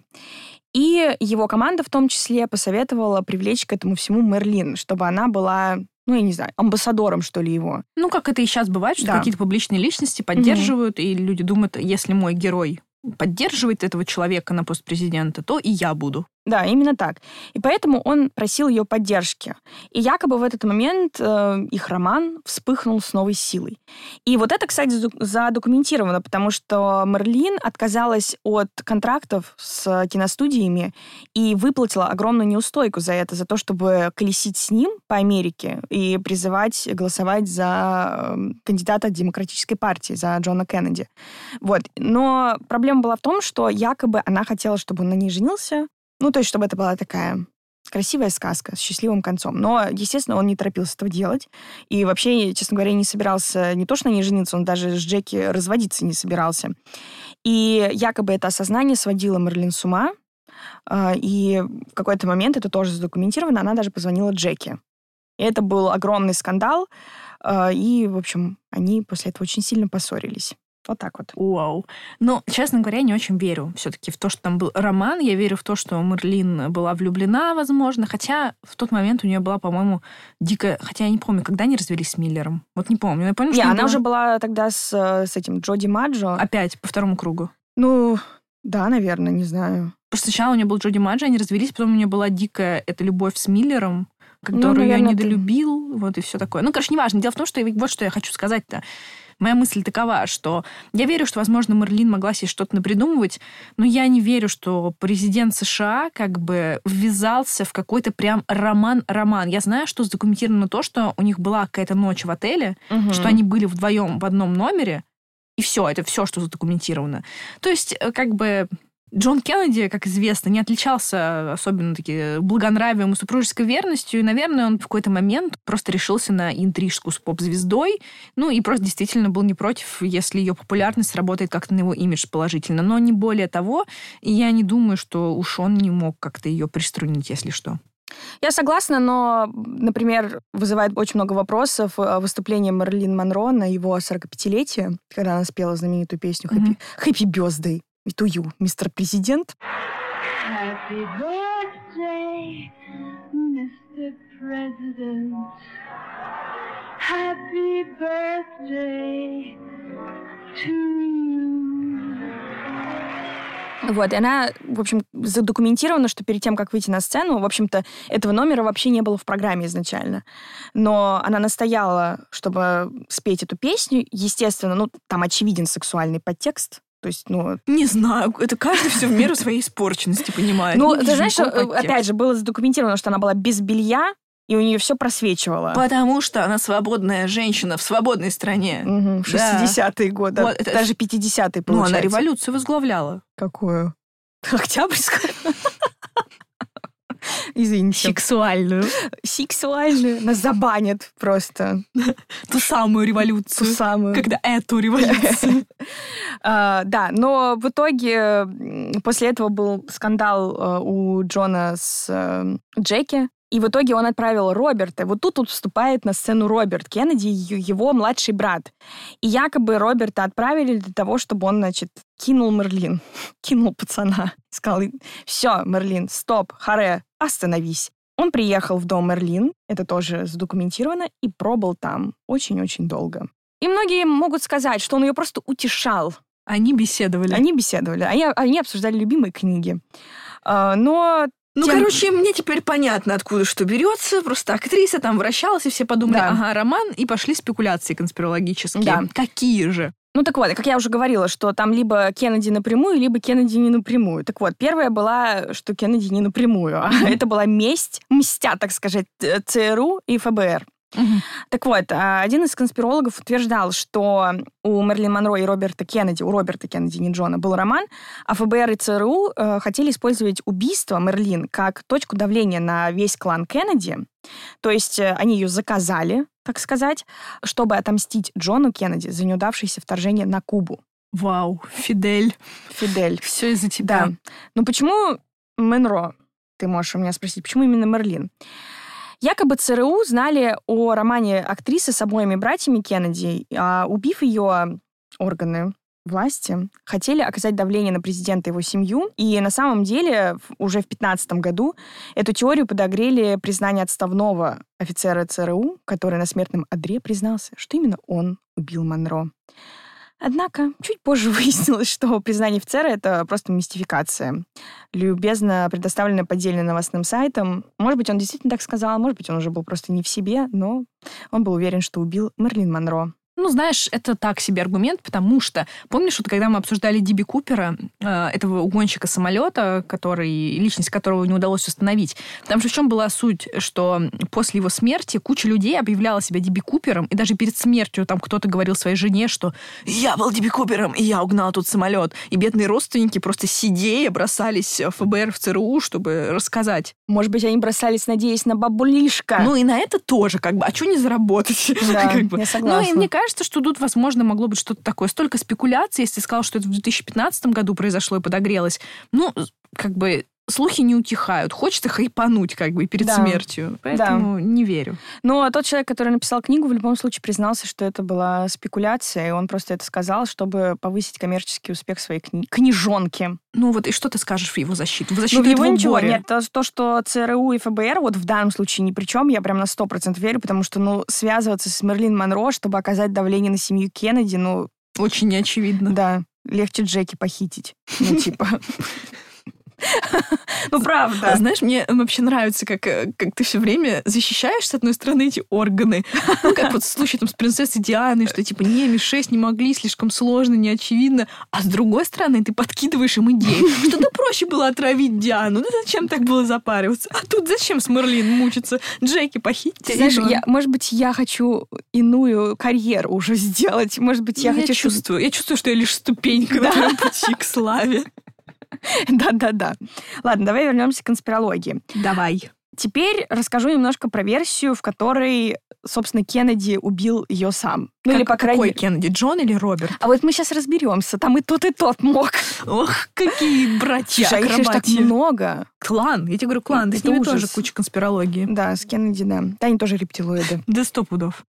И его команда в том числе посоветовала привлечь к этому всему Мерлин, чтобы она была, ну, я не знаю, амбассадором, что ли, его. Ну, как это и сейчас бывает, что Да. какие-то публичные личности поддерживают, и люди думают, если мой герой поддерживает этого человека на пост президента, то и я буду. Да, именно так. И поэтому он просил ее поддержки. И якобы в этот момент э, их роман вспыхнул с новой силой. И вот это, кстати, задокументировано, потому что Мерлин отказалась от контрактов с киностудиями и выплатила огромную неустойку за это, за то, чтобы колесить с ним по Америке и призывать голосовать за э, кандидата Демократической партии, за Джона Кеннеди. Вот. Но проблема была в том, что якобы она хотела, чтобы он на ней женился, ну, то есть, чтобы это была такая красивая сказка с счастливым концом. Но, естественно, он не торопился этого делать. И вообще, честно говоря, не собирался не то, что на ней жениться, он даже с Джеки разводиться не собирался. И якобы это осознание сводило Мерлин с ума. А, И в какой-то момент, это тоже задокументировано, она даже позвонила Джеки. И это был огромный скандал. А, И, в общем, они после этого очень сильно поссорились. Вот так вот. Вау. Но, честно говоря, я не очень верю все-таки в то, что там был роман. Я верю в то, что Мерлин была влюблена, возможно. Хотя в тот момент у нее была, по-моему, дикая... Хотя я не помню, когда они развелись с Миллером. Вот не помню. Я помню, Не, что она было уже была тогда с, э, с этим Джоди Маджо. опять по второму кругу. Ну, Да, наверное, не знаю. Просто сначала у нее был Джоди Маджи, они развелись, потом у нее была дикая эта любовь с Миллером, который ну, наверное, ее недолюбил, ты... вот и все такое. Ну, короче, неважно. Дело в том, что вот что я хочу сказать-то. Моя мысль такова, что я верю, что, возможно, Мерлин могла себе что-то напридумывать, но я не верю, что президент США как бы ввязался в какой-то прям роман-роман. Я знаю, что задокументировано то, что у них была какая-то ночь в отеле, угу. что они были вдвоем в одном номере, и все, это все, что задокументировано. То есть, э, как бы, Джон Кеннеди, как известно, не отличался особенно таки благонравием и супружеской верностью, и, наверное, он в какой-то момент просто решился на интрижку с поп-звездой, ну и просто действительно был не против, если ее популярность работает как-то на его имидж положительно. Но не более того, и я не думаю, что уж он не мог как-то ее приструнить, если что. Я согласна, но, например, вызывает очень много вопросов э, выступление Марлин Монро на его 45-летие, когда она спела знаменитую песню «Happy, mm-hmm. Happy Birthday» to you, мистер президент. Happy birthday, Mr. President. Happy birthday to you. Вот, и она, в общем, задокументирована, что перед тем, как выйти на сцену, в общем-то, этого номера вообще не было в программе изначально. Но она настояла, чтобы спеть эту песню. Естественно, ну, там очевиден сексуальный подтекст, то есть, ну... Не знаю, это каждый все в меру своей испорченности понимает. Ну, ты знаешь, что, опять же, было задокументировано, что она была без белья, и у нее все просвечивало. Потому что она свободная женщина в свободной стране. Угу, 60-е годы, вот, это... даже 50-е, получается. Ну, она революцию возглавляла. Какую? Октябрьскую? Извините. Сексуальную. Сексуальную. Нас забанят просто. Ту самую революцию. Ту самую. Когда эту революцию. А, да, но в итоге после этого был скандал э, у Джона с э, Джеки. И в итоге он отправил Роберта. Вот тут вот вступает на сцену Роберт Кеннеди, его младший брат. И якобы Роберта отправили для того, чтобы он, значит, кинул Мерлин. кинул пацана. Сказал, все, Мерлин, стоп, харе, остановись. Он приехал в дом Мерлин, это тоже задокументировано, и пробыл там очень-очень долго. И многие могут сказать, что он ее просто утешал. Они беседовали. Они беседовали. Они, они обсуждали любимые книги. А, но ну, Тем... короче, мне теперь понятно, откуда что берется. Просто актриса там вращалась, и все подумали, да. ага, роман, и пошли спекуляции конспирологические. Да. Какие же? Ну так вот, как я уже говорила, что там либо Кеннеди напрямую, либо Кеннеди не напрямую. Так вот, первая была, что Кеннеди не напрямую. А это была месть, мстя, так сказать, ЦРУ и ФБР. Угу. Так вот, а, один из конспирологов утверждал, что у Мерлин Монро и Роберта Кеннеди, у Роберта Кеннеди, не Джона, был роман, а ФБР и ЦРУ э, хотели использовать убийство Мерлин как точку давления на весь клан Кеннеди. То есть э, они ее заказали, так сказать, чтобы отомстить Джону Кеннеди за неудавшееся вторжение на Кубу. Вау, Фидель. Фидель. Все из-за тебя. Да. Ну почему Монро? Ты можешь у меня спросить, почему именно Мерлин? Якобы ЦРУ знали о романе актрисы с обоими братьями Кеннеди, а убив ее органы власти хотели оказать давление на президента и его семью. И на самом деле уже в 2015 году эту теорию подогрели признание отставного офицера ЦРУ, который на смертном одре признался, что именно он убил Монро. Однако чуть позже выяснилось, что признание офицера — это просто мистификация, любезно предоставленная поддельным новостным сайтом. Может быть, он действительно так сказал, может быть, он уже был просто не в себе, но он был уверен, что убил Мерлин Монро. Ну, знаешь, это так себе аргумент, потому что, помнишь, вот когда мы обсуждали Диби Купера, э, этого угонщика самолета, который, личность которого не удалось установить, там же в чем была суть, что после его смерти куча людей объявляла себя Диби Купером, и даже перед смертью там кто-то говорил своей жене, что «Я был Диби Купером, и я угнал тут самолет». И бедные родственники просто сидея бросались в ФБР, в ЦРУ, чтобы рассказать. Может быть, они бросались, надеясь на бабулишка. Ну и на это тоже, как бы, а что не заработать? Да, как бы. я согласна. Ну и мне кажется, кажется, что тут, возможно, могло быть что-то такое. Столько спекуляций, если сказал, что это в 2015 году произошло и подогрелось. Ну, как бы слухи не утихают. Хочется хайпануть как бы перед да. смертью. Поэтому да. не верю. Но тот человек, который написал книгу, в любом случае признался, что это была спекуляция, и он просто это сказал, чтобы повысить коммерческий успех своей кни- книжонки. Ну вот и что ты скажешь в его защиту? В защиту ну, в его ничего горе. нет. То, то, что ЦРУ и ФБР вот в данном случае ни при чем, я прям на сто процентов верю, потому что, ну, связываться с Мерлин Монро, чтобы оказать давление на семью Кеннеди, ну... Очень неочевидно. Да. легче Джеки похитить. Ну, типа... Ну, правда. Знаешь, мне вообще нравится, как, э, как ты все время защищаешь, с одной стороны, эти органы. Ну, как вот в случае там, с принцессой Дианой, что типа не, Ми-6 не могли, слишком сложно, не очевидно. А с другой стороны, ты подкидываешь им идеи, что да проще было отравить Диану. Ну, зачем так было запариваться? А тут зачем с Мерлин мучиться? Джеки похитить? Ты знаешь, я, может быть, я хочу иную карьеру уже сделать. Может быть, я ну, хочу... Я чувствую. Я чувствую, что я лишь ступенька на твоем пути к славе. Да-да-да. Ладно, давай вернемся к конспирологии. Давай. Теперь расскажу немножко про версию, в которой, собственно, Кеннеди убил ее сам. Ну как, или, по крайней мере... Кеннеди, Джон или Роберт? А вот мы сейчас разберемся. Там и тот, и тот мог. Ох, какие братья Слушай, а их так много. Клан. Я тебе говорю, клан. Это с ними ужас. тоже куча конспирологии. Да, с Кеннеди, да. Да, они тоже рептилоиды. Да сто пудов.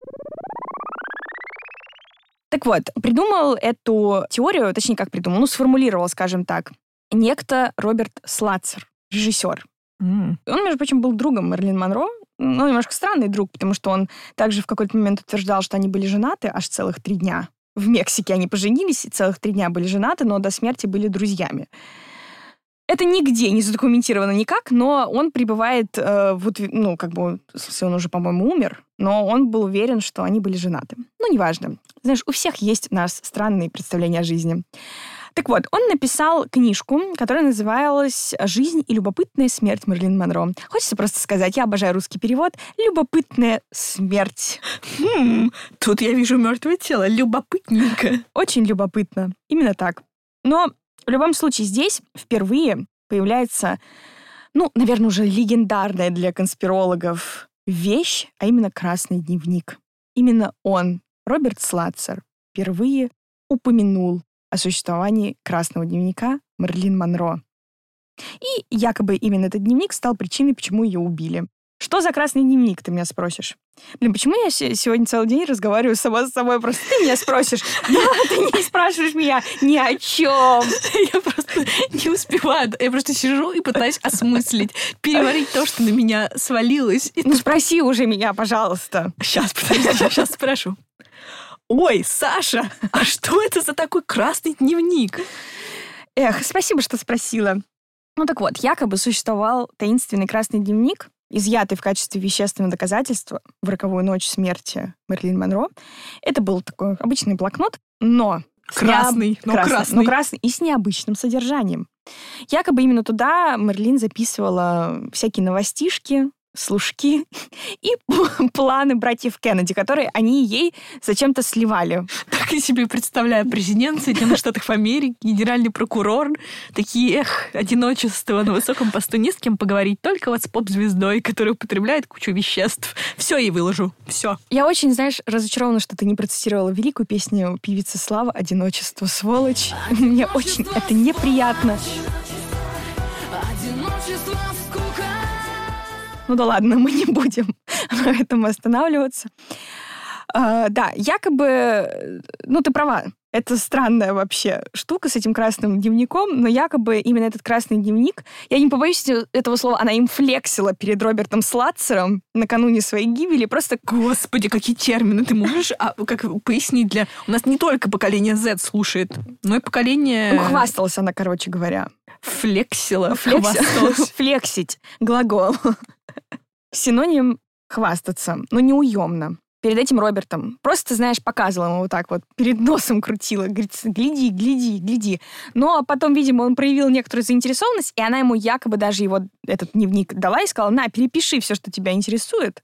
Так вот, придумал эту теорию, точнее, как придумал, ну, сформулировал, скажем так, некто Роберт Слацер, режиссер. Mm. Он, между прочим, был другом Мерлин Монро. Ну, немножко странный друг, потому что он также в какой-то момент утверждал, что они были женаты аж целых три дня. В Мексике они поженились, и целых три дня были женаты, но до смерти были друзьями. Это нигде не задокументировано никак, но он пребывает, э, вот, ну, как бы, он уже, по-моему, умер, но он был уверен, что они были женаты. Ну, неважно. Знаешь, у всех есть у нас странные представления о жизни. Так вот, он написал книжку, которая называлась «Жизнь и любопытная смерть Мерлин Монро». Хочется просто сказать, я обожаю русский перевод, «Любопытная смерть». Хм, тут я вижу мертвое тело, любопытненько. Очень любопытно, именно так. Но в любом случае здесь впервые появляется, ну, наверное, уже легендарная для конспирологов вещь, а именно красный дневник. Именно он, Роберт Слацер, впервые упомянул о существовании красного дневника Мерлин Монро. И якобы именно этот дневник стал причиной, почему ее убили. Что за красный дневник, ты меня спросишь? Блин, почему я сегодня целый день разговариваю сама с собой? Просто ты меня спросишь. Да, ты не спрашиваешь меня ни о чем. Я просто не успеваю. Я просто сижу и пытаюсь осмыслить, переварить то, что на меня свалилось. Ну, спроси уже меня, пожалуйста. Сейчас, подожди, сейчас спрошу. Ой, Саша, а что это за такой красный дневник? Эх, спасибо, что спросила. Ну так вот, якобы существовал таинственный красный дневник, изъятый в качестве вещественного доказательства в роковую ночь смерти Мерлин Монро. Это был такой обычный блокнот, но красный, но красный, красный, но красный и с необычным содержанием. Якобы именно туда Мерлин записывала всякие новостишки, служки и планы братьев Кеннеди, которые они ей зачем-то сливали. Так я себе представляю президент Соединенных Штатов Америки, генеральный прокурор, такие, эх, одиночество на высоком посту, не с кем поговорить, только вот с поп-звездой, которая употребляет кучу веществ. Все ей выложу, все. Я очень, знаешь, разочарована, что ты не процитировала великую песню певицы Слава «Одиночество, сволочь». Мне очень это неприятно. Одиночество, ну да ладно, мы не будем на этом останавливаться. А, да, якобы, ну ты права, это странная вообще штука с этим красным дневником, но якобы именно этот красный дневник, я не побоюсь этого слова, она им флексила перед Робертом Слатцером накануне своей гибели, просто... Господи, какие термины ты можешь а, как пояснить для... У нас не только поколение Z слушает, но и поколение... Хвасталась она, короче говоря. Флексила, Флексила. Флексить. Глагол. Синоним хвастаться, но неуемно. Перед этим Робертом. Просто, знаешь, показывала ему вот так вот, перед носом крутила. Говорит, гляди, гляди, гляди. Но потом, видимо, он проявил некоторую заинтересованность, и она ему якобы даже его этот дневник дала и сказала, на, перепиши все, что тебя интересует.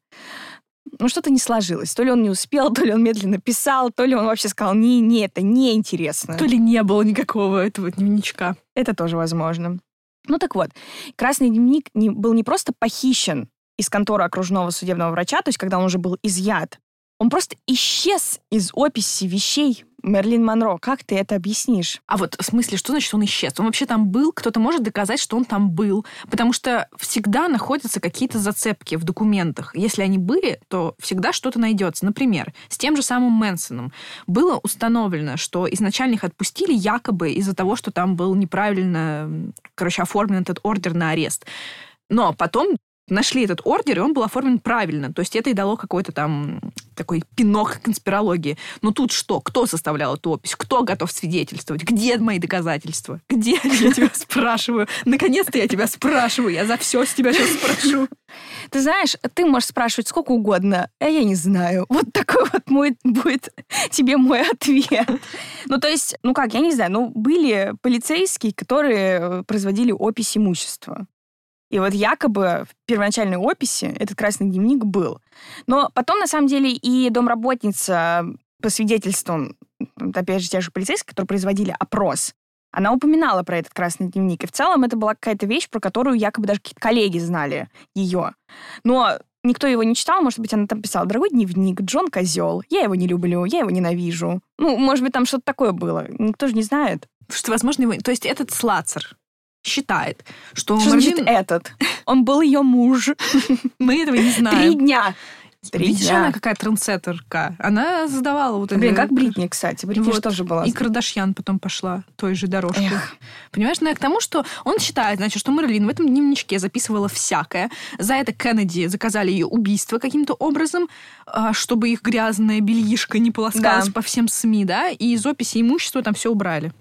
Ну, что-то не сложилось. То ли он не успел, то ли он медленно писал, то ли он вообще сказал, не, не, это неинтересно. То ли не было никакого этого дневничка. Это тоже возможно. Ну так вот, красный дневник не, был не просто похищен из конторы окружного судебного врача, то есть когда он уже был изъят, он просто исчез из описи вещей Мерлин Монро. Как ты это объяснишь? А вот в смысле, что значит он исчез? Он вообще там был? Кто-то может доказать, что он там был? Потому что всегда находятся какие-то зацепки в документах. Если они были, то всегда что-то найдется. Например, с тем же самым Мэнсоном было установлено, что изначально их отпустили якобы из-за того, что там был неправильно, короче, оформлен этот ордер на арест. Но потом нашли этот ордер, и он был оформлен правильно. То есть это и дало какой-то там такой пинок конспирологии. Но тут что? Кто составлял эту опись? Кто готов свидетельствовать? Где мои доказательства? Где? Я тебя спрашиваю. Наконец-то я тебя спрашиваю. Я за все с тебя сейчас спрошу. Ты знаешь, ты можешь спрашивать сколько угодно, а я не знаю. Вот такой вот мой будет тебе мой ответ. Ну, то есть, ну как, я не знаю, ну, были полицейские, которые э, производили опись имущества. И вот якобы в первоначальной описи этот красный дневник был. Но потом, на самом деле, и домработница по свидетельствам, опять же, те же полицейские, которые производили опрос, она упоминала про этот красный дневник. И в целом это была какая-то вещь, про которую якобы даже какие-то коллеги знали ее. Но никто его не читал, может быть, она там писала, дорогой дневник, Джон козел, я его не люблю, я его ненавижу. Ну, может быть, там что-то такое было. Никто же не знает. Что, возможно, его... То есть этот Слацер считает, что, что Марлин... значит этот? Он был ее муж. Мы этого не знаем. Три дня. Три Видишь, дня. она какая трансеттерка. Она задавала вот это. Блин, как Бритни, кстати. Бритни вот. же тоже была. И Кардашьян потом пошла той же дорожкой. Эх. Понимаешь, ну я к тому, что он считает, значит, что Мэрилин в этом дневничке записывала всякое. За это Кеннеди заказали ее убийство каким-то образом, а, чтобы их грязная бельишка не полоскалась да. по всем СМИ, да, и из описи имущества там все убрали.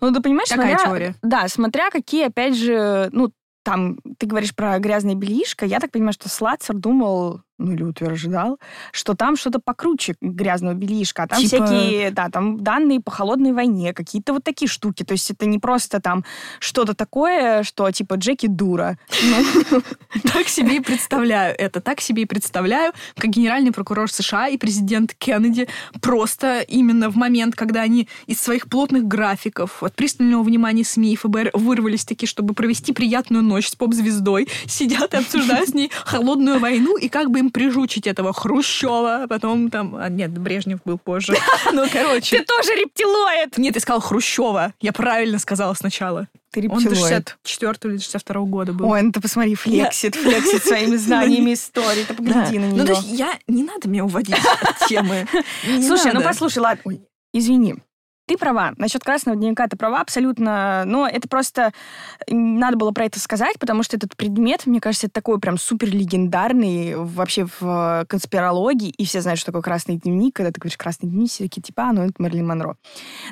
Ну, ты понимаешь, Такая смотря, теория. Да, смотря какие, опять же, ну, там, ты говоришь про грязное бельишко, я так понимаю, что Слацер думал, ну или утверждал, что там что-то покруче грязного бельишка, а там типа... всякие, да, там данные по холодной войне, какие-то вот такие штуки. То есть это не просто там что-то такое, что типа Джеки дура. Ну, так себе и представляю это. Так себе и представляю, как генеральный прокурор США и президент Кеннеди просто именно в момент, когда они из своих плотных графиков от пристального внимания СМИ и ФБР вырвались такие, чтобы провести приятную ночь с поп-звездой, сидят и обсуждают с ней холодную войну и как бы им прижучить этого Хрущева, а потом там... А, нет, Брежнев был позже. Ну, короче. Ты тоже рептилоид! Нет, ты сказал Хрущева. Я правильно сказала сначала. Ты рептилоид. Он 64 или 62 года был. Ой, ну ты посмотри, флексит, флексит своими знаниями истории. Ты погляди на нее. Ну, то есть я... Не надо меня уводить от темы. Слушай, ну послушай, ладно. Извини. Ты права. Насчет красного дневника ты права абсолютно. Но это просто надо было про это сказать, потому что этот предмет, мне кажется, это такой прям супер легендарный вообще в конспирологии. И все знают, что такое красный дневник. Когда ты говоришь красный дневник, все такие типа, а, ну это Мерлин Монро.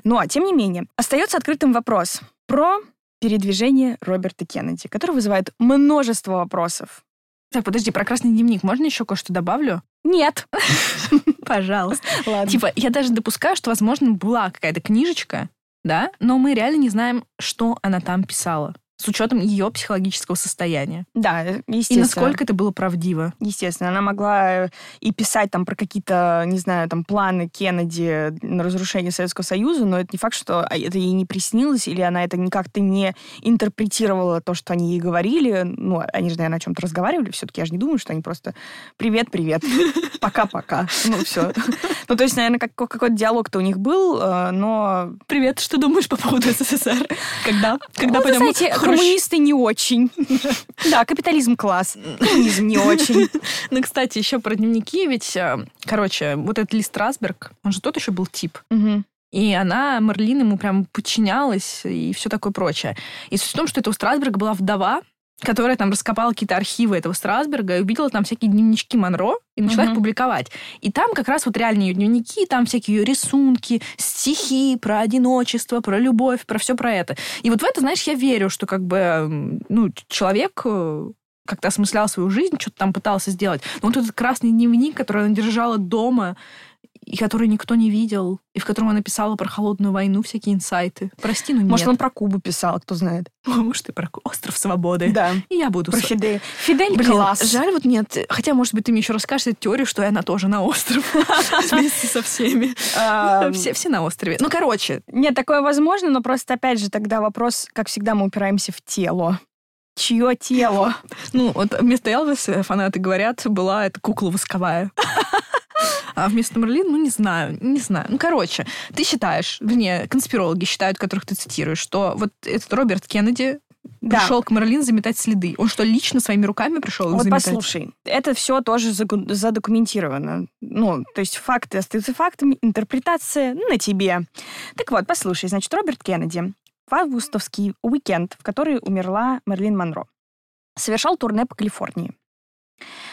А тем не менее, остается открытым вопрос про передвижение Роберта Кеннеди, который вызывает множество вопросов. Так, подожди, про красный дневник можно еще кое-что добавлю? Нет. Пожалуйста. Ладно. Типа, я даже допускаю, что, возможно, была какая-то книжечка, да, но мы реально не знаем, что она там писала с учетом ее психологического состояния. Да, естественно. И насколько это было правдиво. Естественно. Она могла э, и писать там про какие-то, не знаю, там планы Кеннеди на разрушение Советского Союза, но это не факт, что а, это ей не приснилось, или она это никак-то не интерпретировала то, что они ей говорили. Ну, они же, наверное, о чем-то разговаривали. Все-таки я же не думаю, что они просто «Привет-привет, пока-пока». Ну, все. Ну, то есть, наверное, какой-то диалог-то у них был, э, но... Привет, что думаешь по поводу СССР? Когда? Когда пойдем коммунисты не очень. Да, капитализм класс. Коммунизм не очень. Ну, кстати, еще про дневники, ведь, э, короче, вот этот Ли Страсберг, он же тот еще был тип. И она, Марлин, ему прям подчинялась и все такое прочее. И суть в том, что это у Страсберга была вдова, которая там раскопала какие-то архивы этого Страсберга и увидела там всякие дневнички Монро и начала угу. их публиковать. И там как раз вот реальные ее дневники, там всякие ее рисунки, стихи про одиночество, про любовь, про все про это. И вот в это, знаешь, я верю, что как бы ну, человек э, как-то осмыслял свою жизнь, что-то там пытался сделать. Но вот этот красный дневник, который она держала дома, и который никто не видел, и в котором она писала про холодную войну, всякие инсайты. Прости, но нет. Может, он про Кубу писал, кто знает. Может, и про Остров Свободы. Да. И я буду... Про Фидель. Фидель Блин, класс. Жаль, вот нет. Хотя, может быть, ты мне еще расскажешь эту теорию, что она тоже на остров. Вместе со всеми. Все, все на острове. Ну, короче. Нет, такое возможно, но просто, опять же, тогда вопрос, как всегда, мы упираемся в тело чье тело. Ну, вот вместо Элвиса фанаты говорят, была эта кукла восковая. А вместо Мерлин, ну, не знаю, не знаю. Ну, короче, ты считаешь, вернее, конспирологи считают, которых ты цитируешь, что вот этот Роберт Кеннеди да. пришел к Мерлин заметать следы. Он что, лично своими руками пришел вот заметать? послушай, это все тоже задокументировано. Ну, то есть факты остаются фактами, интерпретация на тебе. Так вот, послушай, значит, Роберт Кеннеди в августовский уикенд, в который умерла Мерлин Монро, совершал турне по Калифорнии.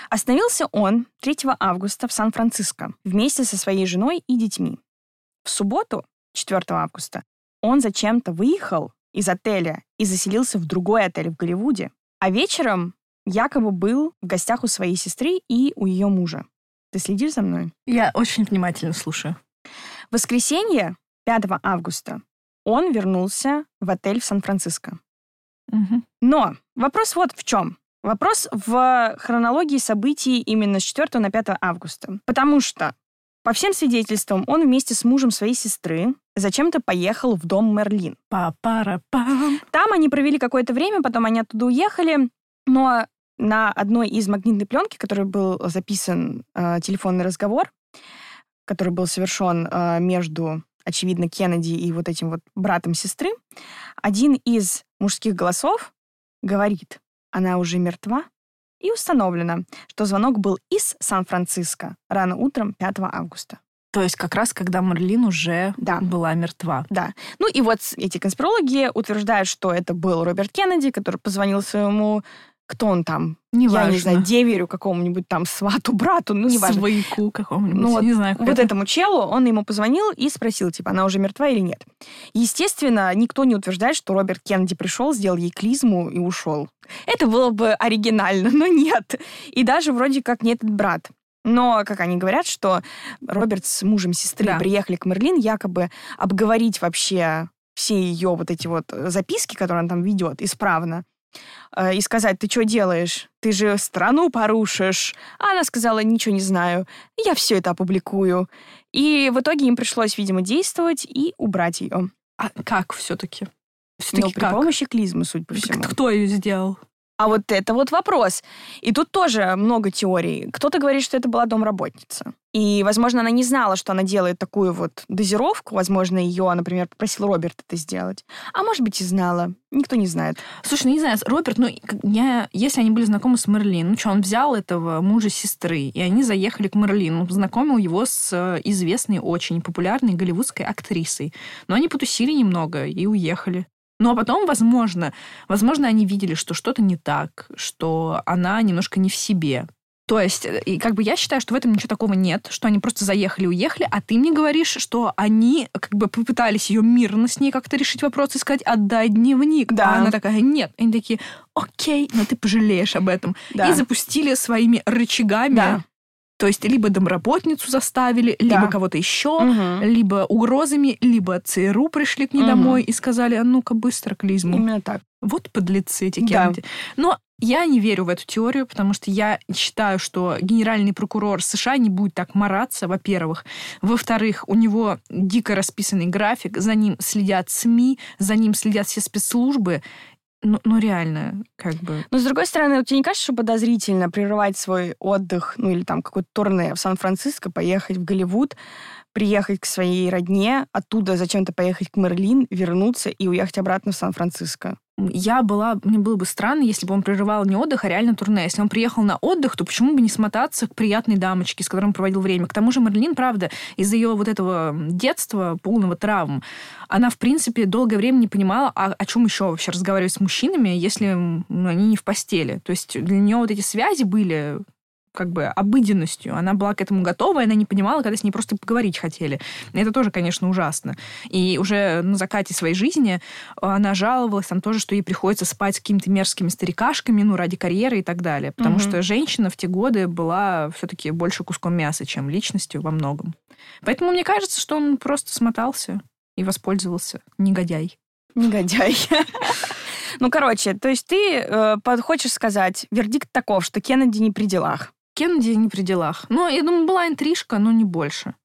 Остановился он 3 августа в Сан-Франциско вместе со своей женой и детьми. В субботу, 4 августа, он зачем-то выехал из отеля и заселился в другой отель в Голливуде. А вечером якобы был в гостях у своей сестры и у ее мужа. Ты следишь за мной? Я очень внимательно слушаю. В воскресенье, 5 августа, он вернулся в отель в Сан-Франциско. Угу. Но вопрос вот в чем. Вопрос в хронологии событий именно с 4 на 5 августа. Потому что, по всем свидетельствам, он вместе с мужем своей сестры зачем-то поехал в дом Мерлин. Па-пара-пам. Там они провели какое-то время, потом они оттуда уехали, но на одной из магнитной пленки, которой был записан э, телефонный разговор, который был совершен э, между, очевидно, Кеннеди и вот этим вот братом сестры, один из мужских голосов говорит, она уже мертва, и установлено, что звонок был из Сан-Франциско рано утром 5 августа. То есть как раз когда Марлин уже Да. была мертва. Да. Ну и вот эти конспирологи утверждают, что это был Роберт Кеннеди, который позвонил своему... Кто он там? Неважно. Я не знаю, деверю какому-нибудь там, свату, брату, ну, неважно. Свояку какому-нибудь, Ну вот- не знаю. Вот это. этому челу он ему позвонил и спросил, типа, она уже мертва или нет. Естественно, никто не утверждает, что Роберт Кеннеди пришел, сделал ей клизму и ушел. Это было бы оригинально, но нет. И даже вроде как не этот брат. Но, как они говорят, что Роберт с мужем сестры Да. приехали к Мерлин якобы обговорить вообще все ее вот эти вот записки, которые она там ведет, исправно, э, и сказать, ты что делаешь? Ты же страну порушишь. А она сказала, ничего не знаю. Я все это опубликую. И в итоге им пришлось, видимо, действовать и убрать ее. А как все-таки? Но Все-таки при как? помощи клизмы, судя по всему. Кто ее сделал? А вот это вот вопрос. И тут тоже много теорий. Кто-то говорит, что это была домработница. И, возможно, она не знала, что она делает такую вот дозировку. Возможно, ее, например, попросил Роберт это сделать. А может быть, и знала. Никто не знает. Слушай, ну не знаю, Роберт, ну, я, если они были знакомы с Мерлин, ну что, он взял этого мужа сестры, и они заехали к Мерлин, он познакомил его с э, известной, очень популярной голливудской актрисой. Но они потусили немного и уехали. Ну, а потом, возможно, возможно, они видели, что что-то не так, что она немножко не в себе. То есть, э, и как бы я считаю, что в этом ничего такого нет, что они просто заехали, уехали, а ты мне говоришь, что они как бы попытались ее мирно с ней как-то решить вопрос и сказать, отдай дневник. Да. А она такая, нет. Они такие, окей, но ты пожалеешь об этом. Да. И запустили своими рычагами. Да. То есть, либо домработницу заставили, либо Да. кого-то еще, Мгм. либо угрозами, либо ЦРУ пришли к ней Мгм. домой и сказали, а ну-ка быстро клизму. Именно так. Вот подлецы эти Да. Кеннеди. Но я не верю в эту теорию, потому что я считаю, что генеральный прокурор США не будет так мараться, во-первых. Во-вторых, у него дико расписанный график, за ним следят СМИ, за ним следят все спецслужбы. Ну, ну реально, как бы... Но, с другой стороны, тебе не кажется, что подозрительно прерывать свой отдых, ну или там какой-то турне в Сан-Франциско, поехать в Голливуд, приехать к своей родне, оттуда зачем-то поехать к Мерлин, вернуться и уехать обратно в Сан-Франциско? Я была... Мне было бы странно, если бы он прерывал не отдых, а реально турне. Если он приехал на отдых, то почему бы не смотаться к приятной дамочке, с которой он проводил время? К тому же Марлин, правда, из-за ее вот этого детства, полного травм, она, в принципе, долгое время не понимала, а о чем еще вообще разговаривать с мужчинами, если ну, они не в постели. То есть для нее вот эти связи были как бы обыденностью. Она была к этому готова, и она не понимала, когда с ней просто поговорить хотели. Это тоже, конечно, ужасно. И уже на закате своей жизни она жаловалась там тоже, что ей приходится спать с какими-то мерзкими старикашками, ну, ради карьеры и так далее. Потому Мгм. что женщина в те годы была все-таки больше куском мяса, чем личностью во многом. Поэтому мне кажется, что он просто смотался и воспользовался. Негодяй. Негодяй. Ну, короче, то есть ты э, хочешь сказать, вердикт таков, что Кеннеди не при делах. Кеннеди не при делах. Ну, я думаю, была интрижка, но не больше.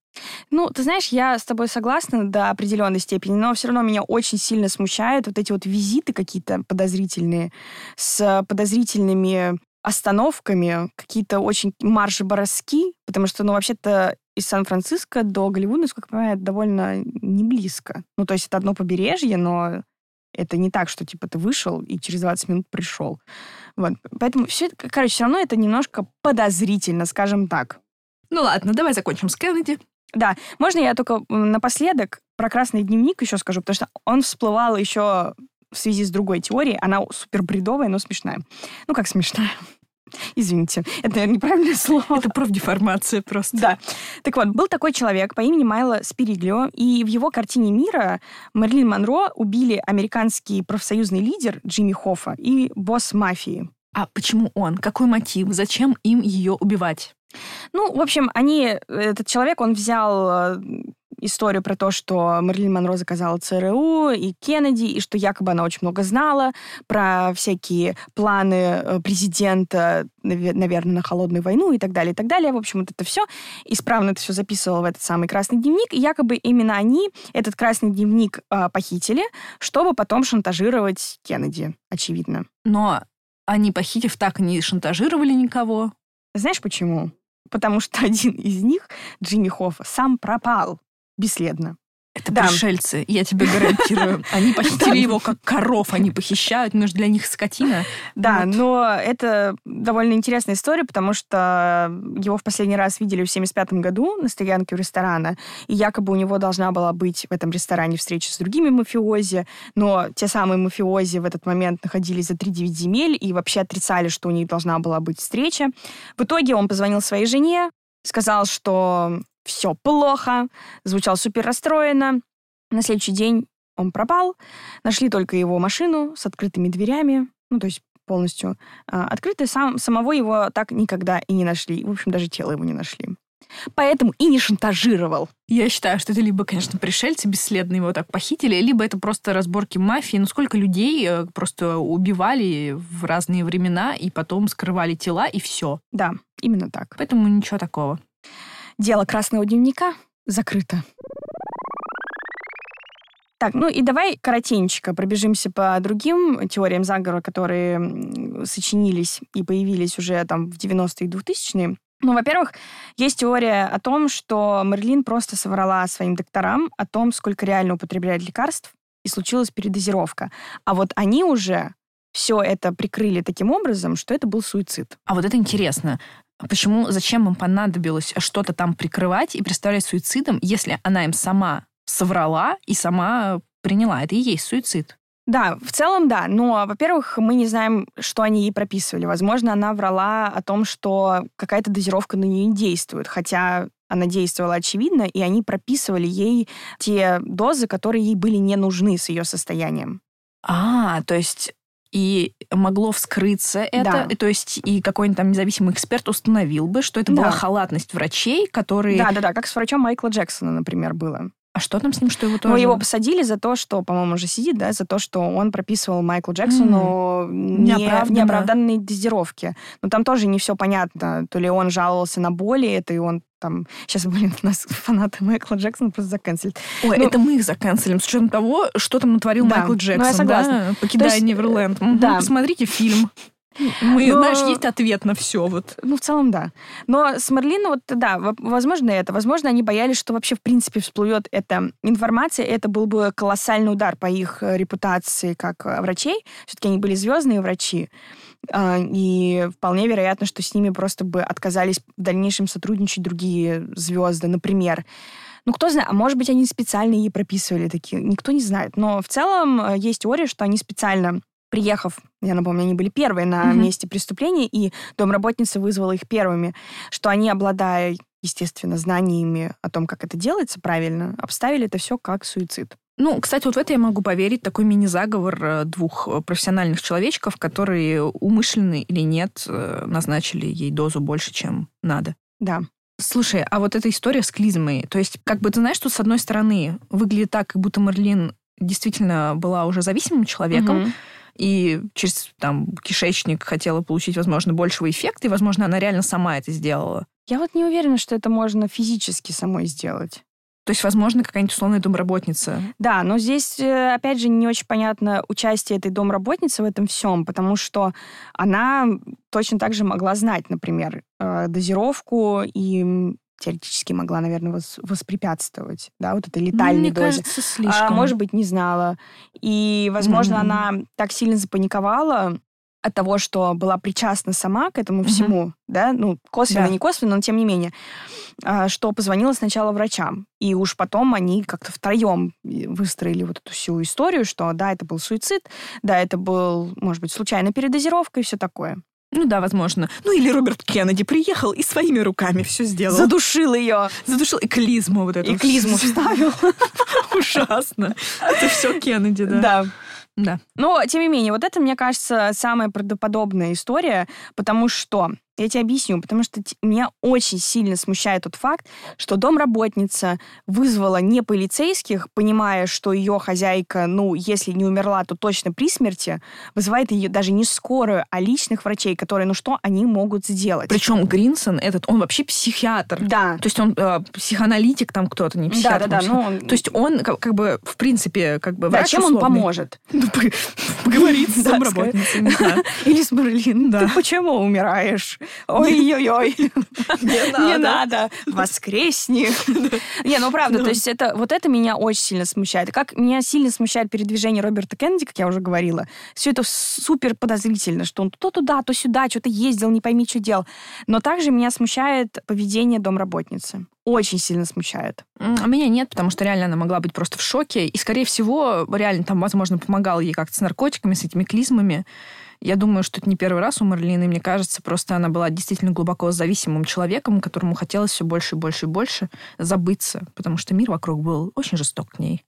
Ну, ты знаешь, я с тобой согласна до определенной степени, но все равно меня очень сильно смущают вот эти вот визиты какие-то подозрительные с подозрительными остановками, какие-то очень марши-бороски, потому что, ну, вообще-то из Сан-Франциско до Голливуда, насколько я понимаю, довольно не близко. Ну, то есть это одно побережье, но это не так, что, типа, ты вышел и через 20 минут пришел. Вот. Поэтому все это, короче, все равно это немножко подозрительно, скажем так. Ну ладно, давай закончим с Кеннеди. Да, можно я только напоследок про красный дневник еще скажу, потому что он всплывал еще в связи с другой теорией. Она супер бредовая, но смешная. Ну, как смешная? Извините, это, наверное, неправильное слово. Это профдеформация просто. Да. Так вот, был такой человек по имени Майло Спириглио, и в его картине мира Мерлин Монро убили американский профсоюзный лидер Джимми Хоффа и босс мафии. А почему он? Какой мотив? Зачем им ее убивать? Ну, в общем, они, этот человек, он взял э, историю про то, что Мерлин Монро заказала ЦРУ и Кеннеди, и что якобы она очень много знала про всякие планы э, президента, наверное, на холодную войну и так далее, и так далее. В общем, вот это все. Исправно это все записывала в этот самый красный дневник. И якобы именно они этот красный дневник э, похитили, чтобы потом шантажировать Кеннеди, очевидно. Но они, похитив, так не шантажировали никого. Знаешь почему? Потому что один из них, Джимми Хоффа, сам пропал бесследно. Это да. пришельцы, я тебе гарантирую. Они похитили его как коров, они похищают, мы же для них скотина. Да, вот. но это довольно интересная история, потому что его в последний раз видели в 75 году на стоянке у ресторана, и якобы у него должна была быть в этом ресторане встреча с другими мафиози, но те самые мафиози в этот момент находились за 3-9 земель и вообще отрицали, что у них должна была быть встреча. В итоге он позвонил своей жене, сказал, что все плохо, звучал супер расстроенно. На следующий день он пропал. Нашли только его машину с открытыми дверями, ну, то есть полностью э, открытый. Сам, самого его так никогда и не нашли. В общем, даже тело его не нашли. Поэтому и не шантажировал. Я считаю, что это либо, конечно, пришельцы бесследно его так похитили, либо это просто разборки мафии. Ну, сколько людей э, просто убивали в разные времена и потом скрывали тела, и все. Да, именно так. Поэтому ничего такого. Дело красного дневника закрыто. Так, ну и давай коротенько пробежимся по другим теориям заговора, которые сочинились и появились уже там в 90-е и 2000-е. Ну, во-первых, есть теория о том, что Мерлин просто соврала своим докторам о том, сколько реально употребляет лекарств, и случилась передозировка. А вот они уже все это прикрыли таким образом, что это был суицид. А вот это интересно. Почему, зачем им понадобилось что-то там прикрывать и представлять суицидом, если она им сама соврала и сама приняла? Это и есть суицид. Да, в целом да. Но, во-первых, мы не знаем, что они ей прописывали. Возможно, она врала о том, что какая-то дозировка на нее действует, хотя она действовала очевидно, и они прописывали ей те дозы, которые ей были не нужны с ее состоянием. А, то есть и могло вскрыться это, да. то есть и какой-нибудь там независимый эксперт установил бы, что это да. была халатность врачей, которые... Да-да-да, как с врачом Майкла Джексона, например, было. А что там с ним, что его тоже... Ну, его посадили за то, что, по-моему, уже сидит, да, за то, что он прописывал Майклу Джексону mm. не, неоправданные дозировки. Но там тоже не все понятно. То ли он жаловался на боли, это и он там... Сейчас, блин, у нас фанаты Майкла Джексона просто заканцелят. Ой, ну, это мы их заканцелим, с учетом того, что там натворил да, Майкл Джексон, ну, я согласна. да? Покидая есть, Неверленд. Да. Посмотрите фильм. Мы, Но... знаешь, есть ответ на все. Вот. Ну, в целом, да. Но с Марлин, вот, да, возможно это. Возможно, они боялись, что вообще, в принципе, всплывет эта информация. Это был бы колоссальный удар по их э, репутации как э, врачей. Все-таки они были звездные врачи. А, и вполне вероятно, что с ними просто бы отказались в дальнейшем сотрудничать другие звезды. Например, ну, кто знает, а может быть, они специально ей прописывали такие, никто не знает. Но в целом э, есть теория, что они специально приехав, я напомню, они были первые на mm-hmm. месте преступления, и домработница вызвала их первыми, что они, обладая, естественно, знаниями о том, как это делается правильно, обставили это все как суицид. Ну, кстати, вот в это я могу поверить. Такой мини-заговор э, двух э, профессиональных человечков, которые умышленно или нет э, назначили ей дозу больше, чем надо. Да. Слушай, а вот эта история с клизмой, то есть, как бы ты знаешь, что с одной стороны выглядит так, как будто Мерлин действительно была уже зависимым человеком, угу и через там, кишечник хотела получить, возможно, большего эффекта, и, возможно, она реально сама это сделала. Я вот не уверена, что это можно физически самой сделать. То есть, возможно, какая-нибудь условная домработница. Да, но здесь, э, опять же, не очень понятно участие этой домработницы в этом всем, потому что она точно так же могла знать, например, э, дозировку и теоретически могла, наверное, вос воспрепятствовать, да, вот этой летальной Мне дозе. Кажется, слишком. А может быть, не знала. И, возможно, mm-hmm. она так сильно запаниковала от того, что была причастна сама к этому mm-hmm. всему, да, ну, косвенно, да. не косвенно, но тем не менее, а, что позвонила сначала врачам. И уж потом они как-то втроем выстроили вот эту всю историю, что да, это был суицид, да, это был, может быть, случайная передозировка и все такое. Ну да, возможно. Ну или Роберт Кеннеди приехал и своими руками все сделал. Задушил ее. Задушил и клизму вот эту. И клизму вставил. Ужасно. Это все Кеннеди, да? Да. Да. Но, тем не менее, вот это, мне кажется, самая правдоподобная история, потому что я тебе объясню, потому что меня очень сильно смущает тот факт, что домработница вызвала не полицейских, понимая, что ее хозяйка, ну, если не умерла, то точно при смерти, вызывает ее даже не скорую, а личных врачей, которые, ну что они могут сделать? Причем Гринсон этот, он вообще психиатр. Да. То есть он э, психоаналитик там кто-то, не психиатр. Да, да, да. Ну, то есть он как, как бы, в принципе, как бы Да, чем условный. он поможет? Ну, поговорить с домработницей. Или с Берлин. Да. Ты почему умираешь? Ой-ой-ой. Не надо. Воскресни. Не, ну правда, Да. то есть это вот это меня очень сильно смущает. Как меня сильно смущает передвижение Роберта Кеннеди, как я уже говорила. Все это супер подозрительно, что он то туда, то сюда, что-то ездил, не пойми, что делал. Но также меня смущает поведение домработницы. Очень сильно смущает. А меня нет, потому что реально она могла быть просто в шоке. И, скорее всего, реально там, возможно, помогал ей как-то с наркотиками, с этими клизмами. Я думаю, что это не первый раз у Марлины. Мне кажется, просто она была действительно глубоко зависимым человеком, которому хотелось все больше и больше и больше забыться, потому что мир вокруг был очень жесток к ней.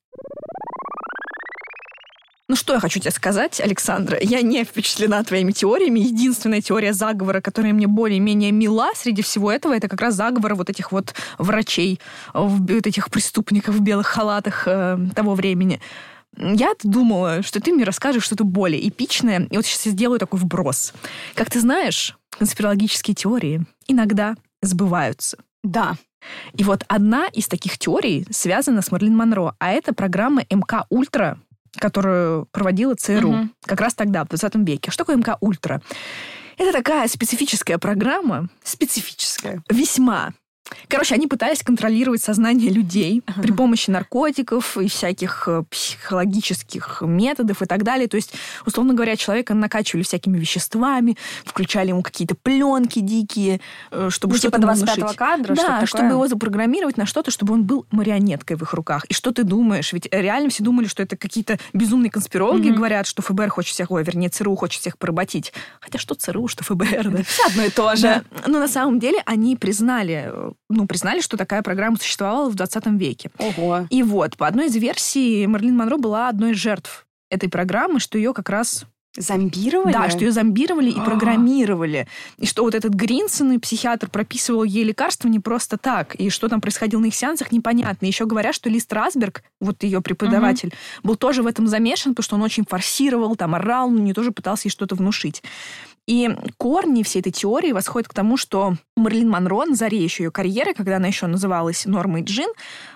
Ну что я хочу тебе сказать, Александра? Я не впечатлена твоими теориями. Единственная теория заговора, которая мне более-менее мила среди всего этого, это как раз заговор вот этих вот врачей, вот этих преступников в белых халатах э, того времени. Я думала, что ты мне расскажешь что-то более эпичное, и вот сейчас я сделаю такой вброс. Как ты знаешь, конспирологические теории иногда сбываются. Да. И вот одна из таких теорий связана с Мэрилин Монро, а это программа МК Ультра, которую проводила ЦРУ Мгм. как раз тогда, в 20 веке. Что такое МК Ультра? Это такая специфическая программа, Специфическое. весьма. Короче, они пытались контролировать сознание людей Ага. при помощи наркотиков и всяких э, психологических методов и так далее. То есть, условно говоря, человека накачивали всякими веществами, включали ему какие-то пленки дикие, э, чтобы Ну, что-то типа ему 25 внушить. кадра, Да, что-то чтобы его запрограммировать на что-то, чтобы он был марионеткой в их руках. И что ты думаешь? Ведь реально все думали, что это какие-то безумные конспирологи Мгм. говорят, что ФБР хочет всех, ой, вернее, ЦРУ хочет всех поработить. Хотя что ЦРУ, что ФБР, да? Все одно и то же. Да. Но на самом деле они признали, э, ну, признали, что такая программа существовала в 20 веке. Ого. И вот, по одной из версий, Марлин Монро была одной из жертв этой программы, что ее как раз... Зомбировали? Да, что ее зомбировали и А. программировали. И что вот этот Гринсон, и психиатр, прописывал ей лекарства не просто так. И что там происходило на их сеансах, непонятно. Еще говорят, что Лист Расберг, вот ее преподаватель, был тоже в этом замешан, потому что он очень форсировал, там орал, но не тоже пытался ей что-то внушить. И корни всей этой теории восходят к тому, что у Марлин Монро на заре еще ее карьеры, когда она еще называлась Нормой Джин,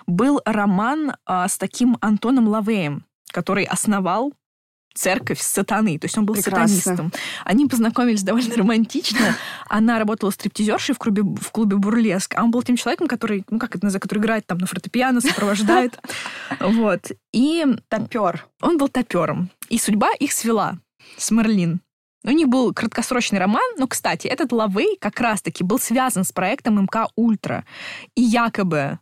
был роман а, с таким Антоном Лавеем, который основал церковь сатаны, то есть он был Прекрасно. сатанистом. Они познакомились довольно романтично. Она работала стриптизершей в клубе, в клубе «Бурлеск», а он был тем человеком, который, ну как это называется, который играет там на фортепиано, сопровождает. Вот. И Топер. он был топером. И судьба их свела с Мерлин. У них был краткосрочный роман, но, кстати, этот Лавей как раз-таки был связан с проектом МК «Ультра». И якобы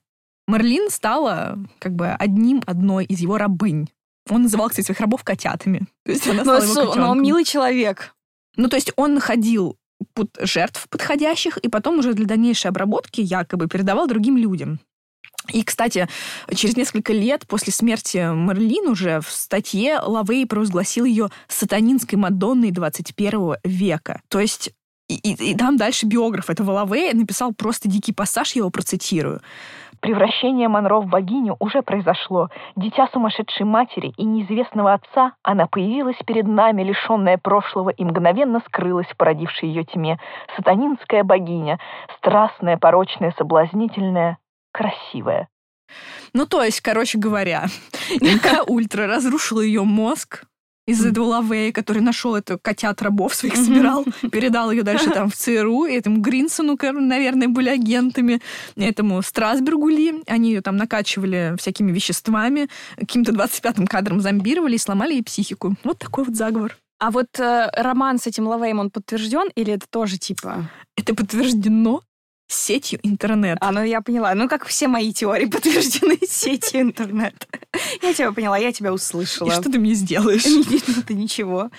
Мерлин стала как бы одним, одной из его рабынь. Он называл, кстати, своих рабов котятами. То есть она Но, стала его су- но котенком. милый человек. Ну, то есть он находил жертв подходящих, и потом уже для дальнейшей обработки якобы передавал другим людям. И, кстати, через несколько лет после смерти Мерлин уже в статье Лавей провозгласил ее сатанинской Мадонной 21 века. То есть и, и- и там дальше биограф этого Лавея написал просто дикий пассаж, я его процитирую. Превращение Монро в богиню уже произошло. Дитя сумасшедшей матери и неизвестного отца, она появилась перед нами, лишенная прошлого, и мгновенно скрылась в породившей ее тьме. Сатанинская богиня, страстная, порочная, соблазнительная, красивая. Ну, то есть, короче говоря, МК Ультра разрушила ее мозг, из-за этого Лавея, который нашел это котят рабов своих собирал, передал ее дальше там в ЦРУ, и этому Гринсону, наверное, были агентами, этому Страсбергу ли, они ее там накачивали всякими веществами, каким-то 25-м кадром зомбировали и сломали ей психику. Вот такой вот заговор. А вот э, роман с этим Лавеем, он подтвержден или это тоже типа... Это подтверждено сетью интернет. А, ну я поняла. Ну, как все мои теории подтверждены сетью интернет. Я тебя поняла, я тебя услышала. И что ты мне сделаешь? Видно ты ничего.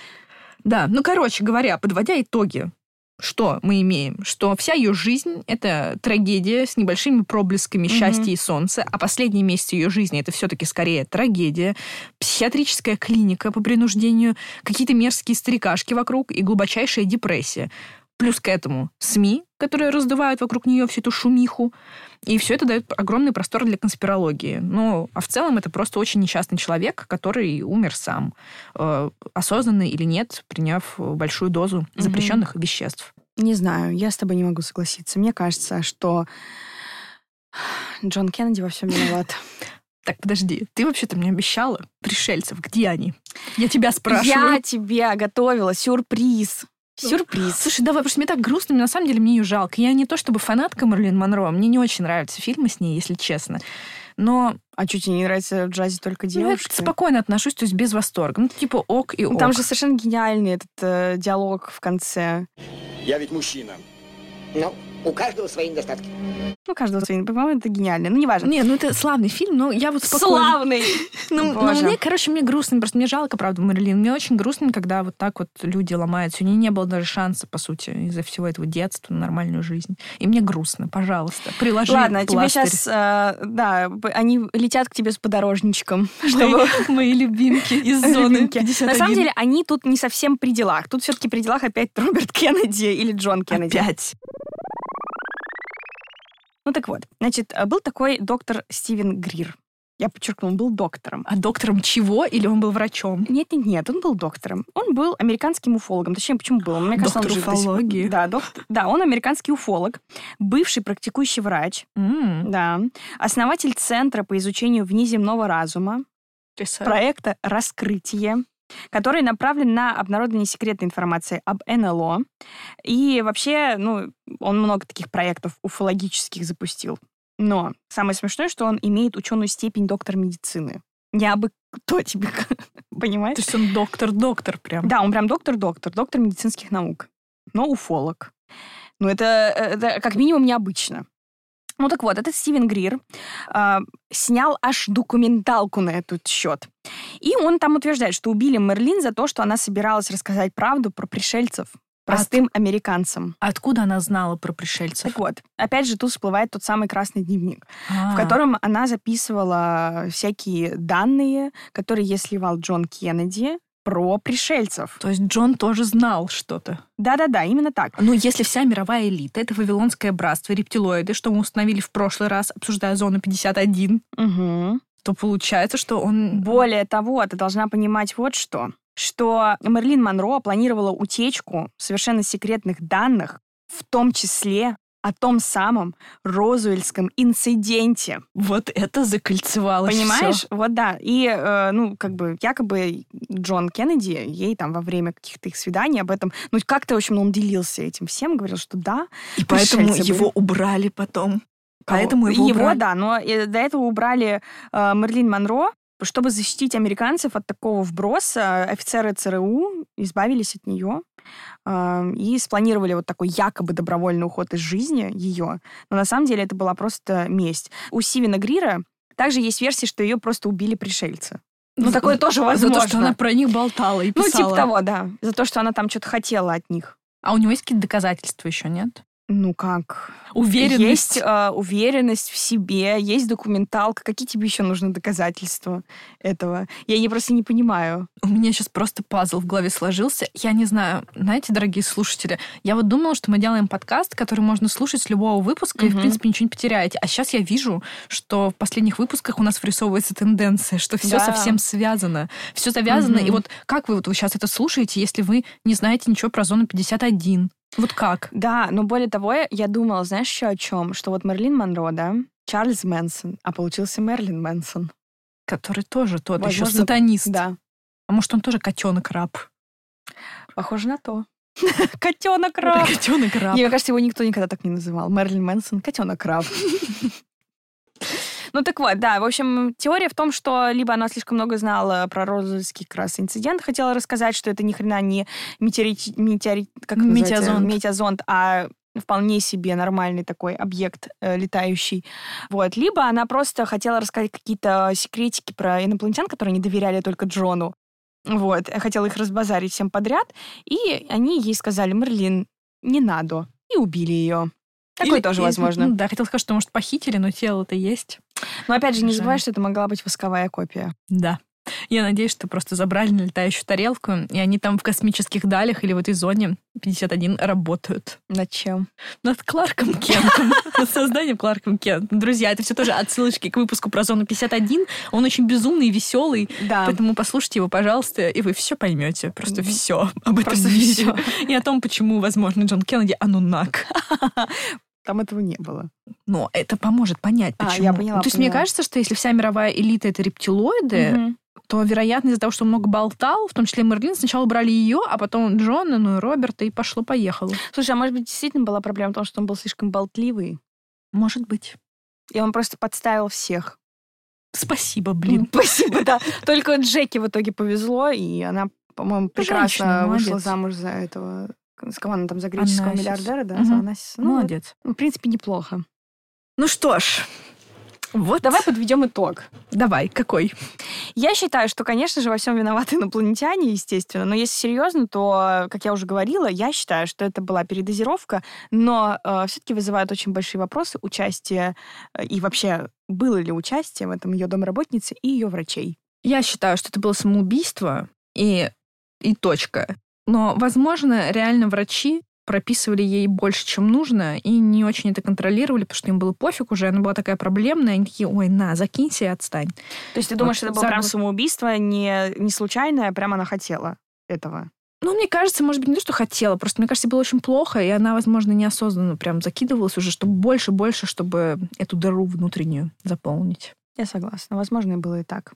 Да, ну, короче говоря, подводя итоги что мы имеем? Что вся ее жизнь — это трагедия с небольшими проблесками счастья и солнца, а последние месяцы ее жизни — это все-таки скорее трагедия, психиатрическая клиника по принуждению, какие-то мерзкие старикашки вокруг и глубочайшая депрессия. Плюс к этому СМИ, которые раздувают вокруг нее всю эту шумиху. И все это дает огромный простор для конспирологии. Ну, а в целом это просто очень несчастный человек, который умер сам, э, осознанно или нет, приняв большую дозу запрещенных угу. веществ. Не знаю, я с тобой не могу согласиться. Мне кажется, что Джон Кеннеди во всем виноват. Так, подожди, ты вообще-то мне обещала пришельцев. Где они? Я тебя спрашиваю. Я тебе готовила сюрприз. Сюрприз. Слушай, давай, потому что мне так грустно, на самом деле мне ее жалко. Я не то чтобы фанатка Марлин Монро, мне не очень нравятся фильмы с ней, если честно. Но... А что, тебе не нравится в джазе только девушки? Ну, я спокойно отношусь, то есть без восторга. Ну, типа ок и ок. Ну, там же совершенно гениальный этот э, диалог в конце. Я ведь мужчина. Ну, у каждого свои недостатки. Ну, у каждого свои. По-моему, это гениально. Ну, неважно. Не, ну это славный фильм, но я вот спокойно... Славный! ну, ну, мне, короче, мне грустно. Просто мне жалко, правда, Мэрилин. Мне очень грустно, когда вот так вот люди ломаются. У нее не было даже шанса, по сути, из-за всего этого детства на нормальную жизнь. И мне грустно. Пожалуйста, приложи Ладно, пластырь. тебе сейчас... Э, да, они летят к тебе с подорожничком. Чтобы... Мои любимки из зоны 51. На самом деле, они тут не совсем при делах. Тут все-таки при делах опять Роберт Кеннеди или Джон Кеннеди. Опять. Ну так вот, значит, э, был такой доктор Стивен Грир. Я подчеркну, он был доктором. А доктором чего? Или он был врачом? Нет, нет, нет, он был доктором. Он был американским уфологом. Точнее, почему был? Мне кажется, доктор он уфологии. Да, доктор... да, он американский уфолог, бывший практикующий врач. Mm. Да. Основатель Центра по изучению внеземного разума. Писать. Проекта «Раскрытие» который направлен на обнародование секретной информации об НЛО. И вообще, ну, он много таких проектов уфологических запустил. Но самое смешное, что он имеет ученую степень доктор медицины. Не абы кто тебе, понимаешь? То есть он доктор-доктор прям. Да, он прям доктор-доктор, доктор медицинских наук. Но уфолог. Ну, это, это как минимум необычно. Ну так вот, этот Стивен Грир э, снял аж документалку на этот счет. И он там утверждает, что убили Мерлин за то, что она собиралась рассказать правду про пришельцев простым От... американцам. Откуда она знала про пришельцев? Так вот, опять же, тут всплывает тот самый красный дневник, А-а-а. в а. котором она записывала всякие данные, которые ей сливал Джон Кеннеди, про пришельцев. То есть Джон тоже знал что-то. Да-да-да, именно так. Ну, если вся мировая элита — это Вавилонское братство, рептилоиды, что мы установили в прошлый раз, обсуждая зону 51, угу. то получается, что он... Более того, ты должна понимать вот что что Мерлин Монро планировала утечку совершенно секретных данных, в том числе о том самом Розуэльском инциденте. Вот это закольцевалось Понимаешь? Всё. Вот да. И, э, ну, как бы, якобы Джон Кеннеди ей там во время каких-то их свиданий об этом, ну, как-то, в общем, он делился этим всем, говорил, что да. И поэтому его убрали потом. Поэтому его, его убрали. да, но э, до этого убрали э, Мерлин Монро, чтобы защитить американцев от такого вброса, офицеры ЦРУ избавились от нее и спланировали вот такой якобы добровольный уход из жизни ее. Но на самом деле это была просто месть. У Сивина Грира также есть версия, что ее просто убили пришельцы. Ну, такое тоже возможно. За то, что она про них болтала и писала. Ну, типа того, да. За то, что она там что-то хотела от них. А у него есть какие-то доказательства еще, нет? Ну как? Уверенность. Есть э, уверенность в себе, есть документалка. Какие тебе еще нужны доказательства этого? Я не просто не понимаю. У меня сейчас просто пазл в голове сложился. Я не знаю, знаете, дорогие слушатели, я вот думала, что мы делаем подкаст, который можно слушать с любого выпуска, угу. и, в принципе, ничего не потеряете. А сейчас я вижу, что в последних выпусках у нас врисовывается тенденция, что все да. совсем связано. Все завязано. Угу. И вот как вы вот вы сейчас это слушаете, если вы не знаете ничего про зону 51? Вот как? Да, но более того, я думала, знаешь, еще о чем? Что вот Мерлин Монро, да, Чарльз Мэнсон, а получился Мерлин Мэнсон. Который тоже тот Возможно, еще сатанист. Да. А может, он тоже котенок-раб? Похоже на то. Котенок-раб. Котенок-раб. Мне кажется, его никто никогда так не называл. Мерлин Мэнсон, котенок-раб. Ну так вот, да, в общем, теория в том, что либо она слишком много знала про Розовский как раз инцидент, хотела рассказать, что это ни хрена не метеорит, метеорит как метеозонд. метеозонд, а вполне себе нормальный такой объект э, летающий. Вот. Либо она просто хотела рассказать какие-то секретики про инопланетян, которые не доверяли только Джону. Вот. Хотела их разбазарить всем подряд. И они ей сказали, Мерлин, не надо, и убили ее. Такое Или- тоже возможно. ну да, хотел сказать, что, может, похитили, но тело-то есть. Но опять же, не забывай, что это могла быть восковая копия. Да. Я надеюсь, что просто забрали на летающую тарелку, и они там в космических далях или в этой зоне 51 работают. Над чем? Над Кларком Кентом. Над созданием Кларком Кентом. Друзья, это все тоже отсылочки к выпуску про зону 51. Он очень безумный и веселый. Да. Поэтому послушайте его, пожалуйста, и вы все поймете. Просто все об этом Просто всё. И о том, почему, возможно, Джон Кеннеди анунак. Там этого не было. Но это поможет понять, А, почему. я поняла, То есть мне поняла. кажется, что если вся мировая элита — это рептилоиды, Мгм. то, вероятно, из-за того, что он много болтал, в том числе Мерлин, сначала брали ее, а потом Джона, ну и Роберта, и пошло-поехало. Слушай, а может быть, действительно была проблема в том, что он был слишком болтливый, Может быть. и он просто подставил всех. Спасибо, блин. Спасибо, да. Только Джеки в итоге повезло, и она, по-моему, прекрасно вышла замуж за этого... С кого она там, за греческого Анасис. миллиардера, да? Мгм. За Анасиса. Ну, Молодец. в принципе, неплохо. Ну что ж, вот. Давай подведем итог. Давай, какой? Я считаю, что, конечно же, во всем виноваты инопланетяне, естественно. Но если серьезно, то, как я уже говорила, я считаю, что это была передозировка, но все-таки вызывают очень большие вопросы участие э, и вообще было ли участие в этом ее домработницы и ее врачей. Я считаю, что это было самоубийство и, и точка. Но, возможно, реально врачи прописывали ей больше, чем нужно, и не очень это контролировали, потому что им было пофиг уже, она была такая проблемная, они такие, ой, на, закинься и отстань. То есть ты думаешь, Вот, это было прям забыл. самоубийство не, не случайное, а прям она хотела этого? Ну, мне кажется, может быть, не то, что хотела, просто, мне кажется, было очень плохо, и она, возможно, неосознанно прям закидывалась уже, чтобы больше-больше, чтобы эту дыру внутреннюю заполнить. Я согласна. Возможно, и было и так.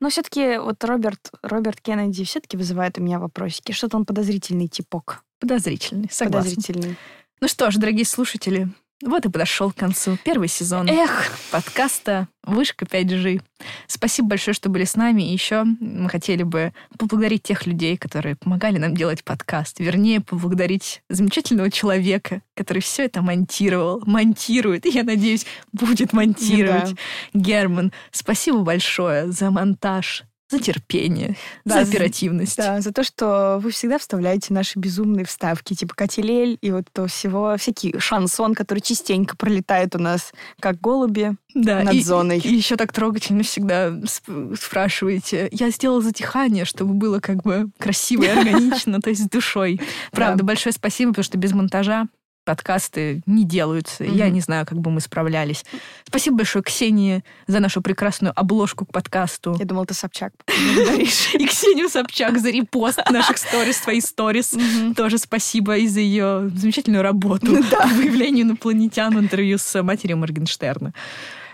Но все-таки вот Роберт, Роберт Кеннеди все-таки вызывает у меня вопросики. Что-то он подозрительный типок. Подозрительный, согласна. Подозрительный. Ну что ж, дорогие слушатели, вот и подошел к концу первый сезон Эх, подкаста «Вышка 5G». Спасибо большое, что были с нами. И еще мы хотели бы поблагодарить тех людей, которые помогали нам делать подкаст. Вернее, поблагодарить замечательного человека, который все это монтировал, монтирует, и, я надеюсь, будет монтировать. Герман, спасибо большое за монтаж, за терпение, Да, за за- оперативность. Да, за то, что вы всегда вставляете наши безумные вставки, типа Катилель и вот то всего, всякий шансон, который частенько пролетает у нас, как голуби Да, над и, зоной. И еще так трогательно всегда сп- спрашиваете. Я сделала затихание, чтобы было как бы красиво и органично, то есть с душой. Правда, большое спасибо, потому что без монтажа подкасты не делаются. Я Мгм. не знаю, как бы мы справлялись. Спасибо большое Ксении за нашу прекрасную обложку к подкасту. Я думала, ты Собчак. И Ксению Собчак за репост наших сторис, твои сторис. Тоже спасибо и за ее замечательную работу Да. по выявлению инопланетян в интервью с матерью Моргенштерна.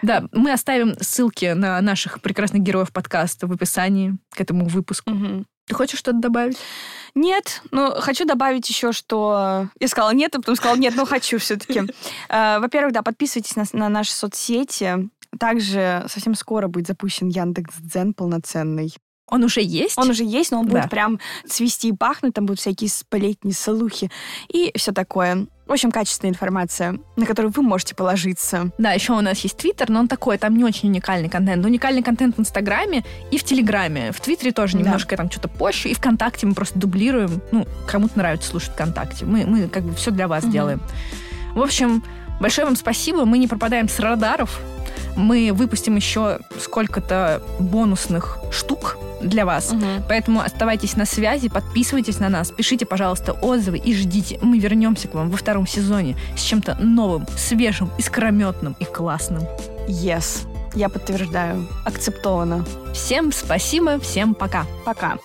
Да, мы оставим ссылки на наших прекрасных героев подкаста в описании к этому выпуску. Мгм. Ты хочешь что-то добавить? Нет, но хочу добавить еще, что я сказала нет, а потом сказала нет, но хочу все-таки. Во-первых, да, подписывайтесь на, на наши соцсети. Также совсем скоро будет запущен Яндекс Дзен полноценный. Он уже есть? Он уже есть, но он Да. будет прям цвести и пахнуть, там будут всякие сплетни, слухи и все такое. В общем, качественная информация, на которую вы можете положиться. Да, еще у нас есть Твиттер, но он такой, там не очень уникальный контент. Уникальный контент в Инстаграме и в Телеграме. В Твиттере тоже Да. немножко там что-то позже. И ВКонтакте мы просто дублируем. Ну, кому-то нравится слушать ВКонтакте. Мы, мы как бы все для вас Мгм. делаем. В общем, большое вам спасибо. Мы не пропадаем с радаров. Мы выпустим еще сколько-то бонусных штук для вас. Поэтому оставайтесь на связи, подписывайтесь на нас, пишите, пожалуйста, отзывы и ждите. Мы вернемся к вам во втором сезоне с чем-то новым, свежим, искрометным и классным. Yes. Я подтверждаю. Акцептовано. Всем спасибо, всем пока. Пока.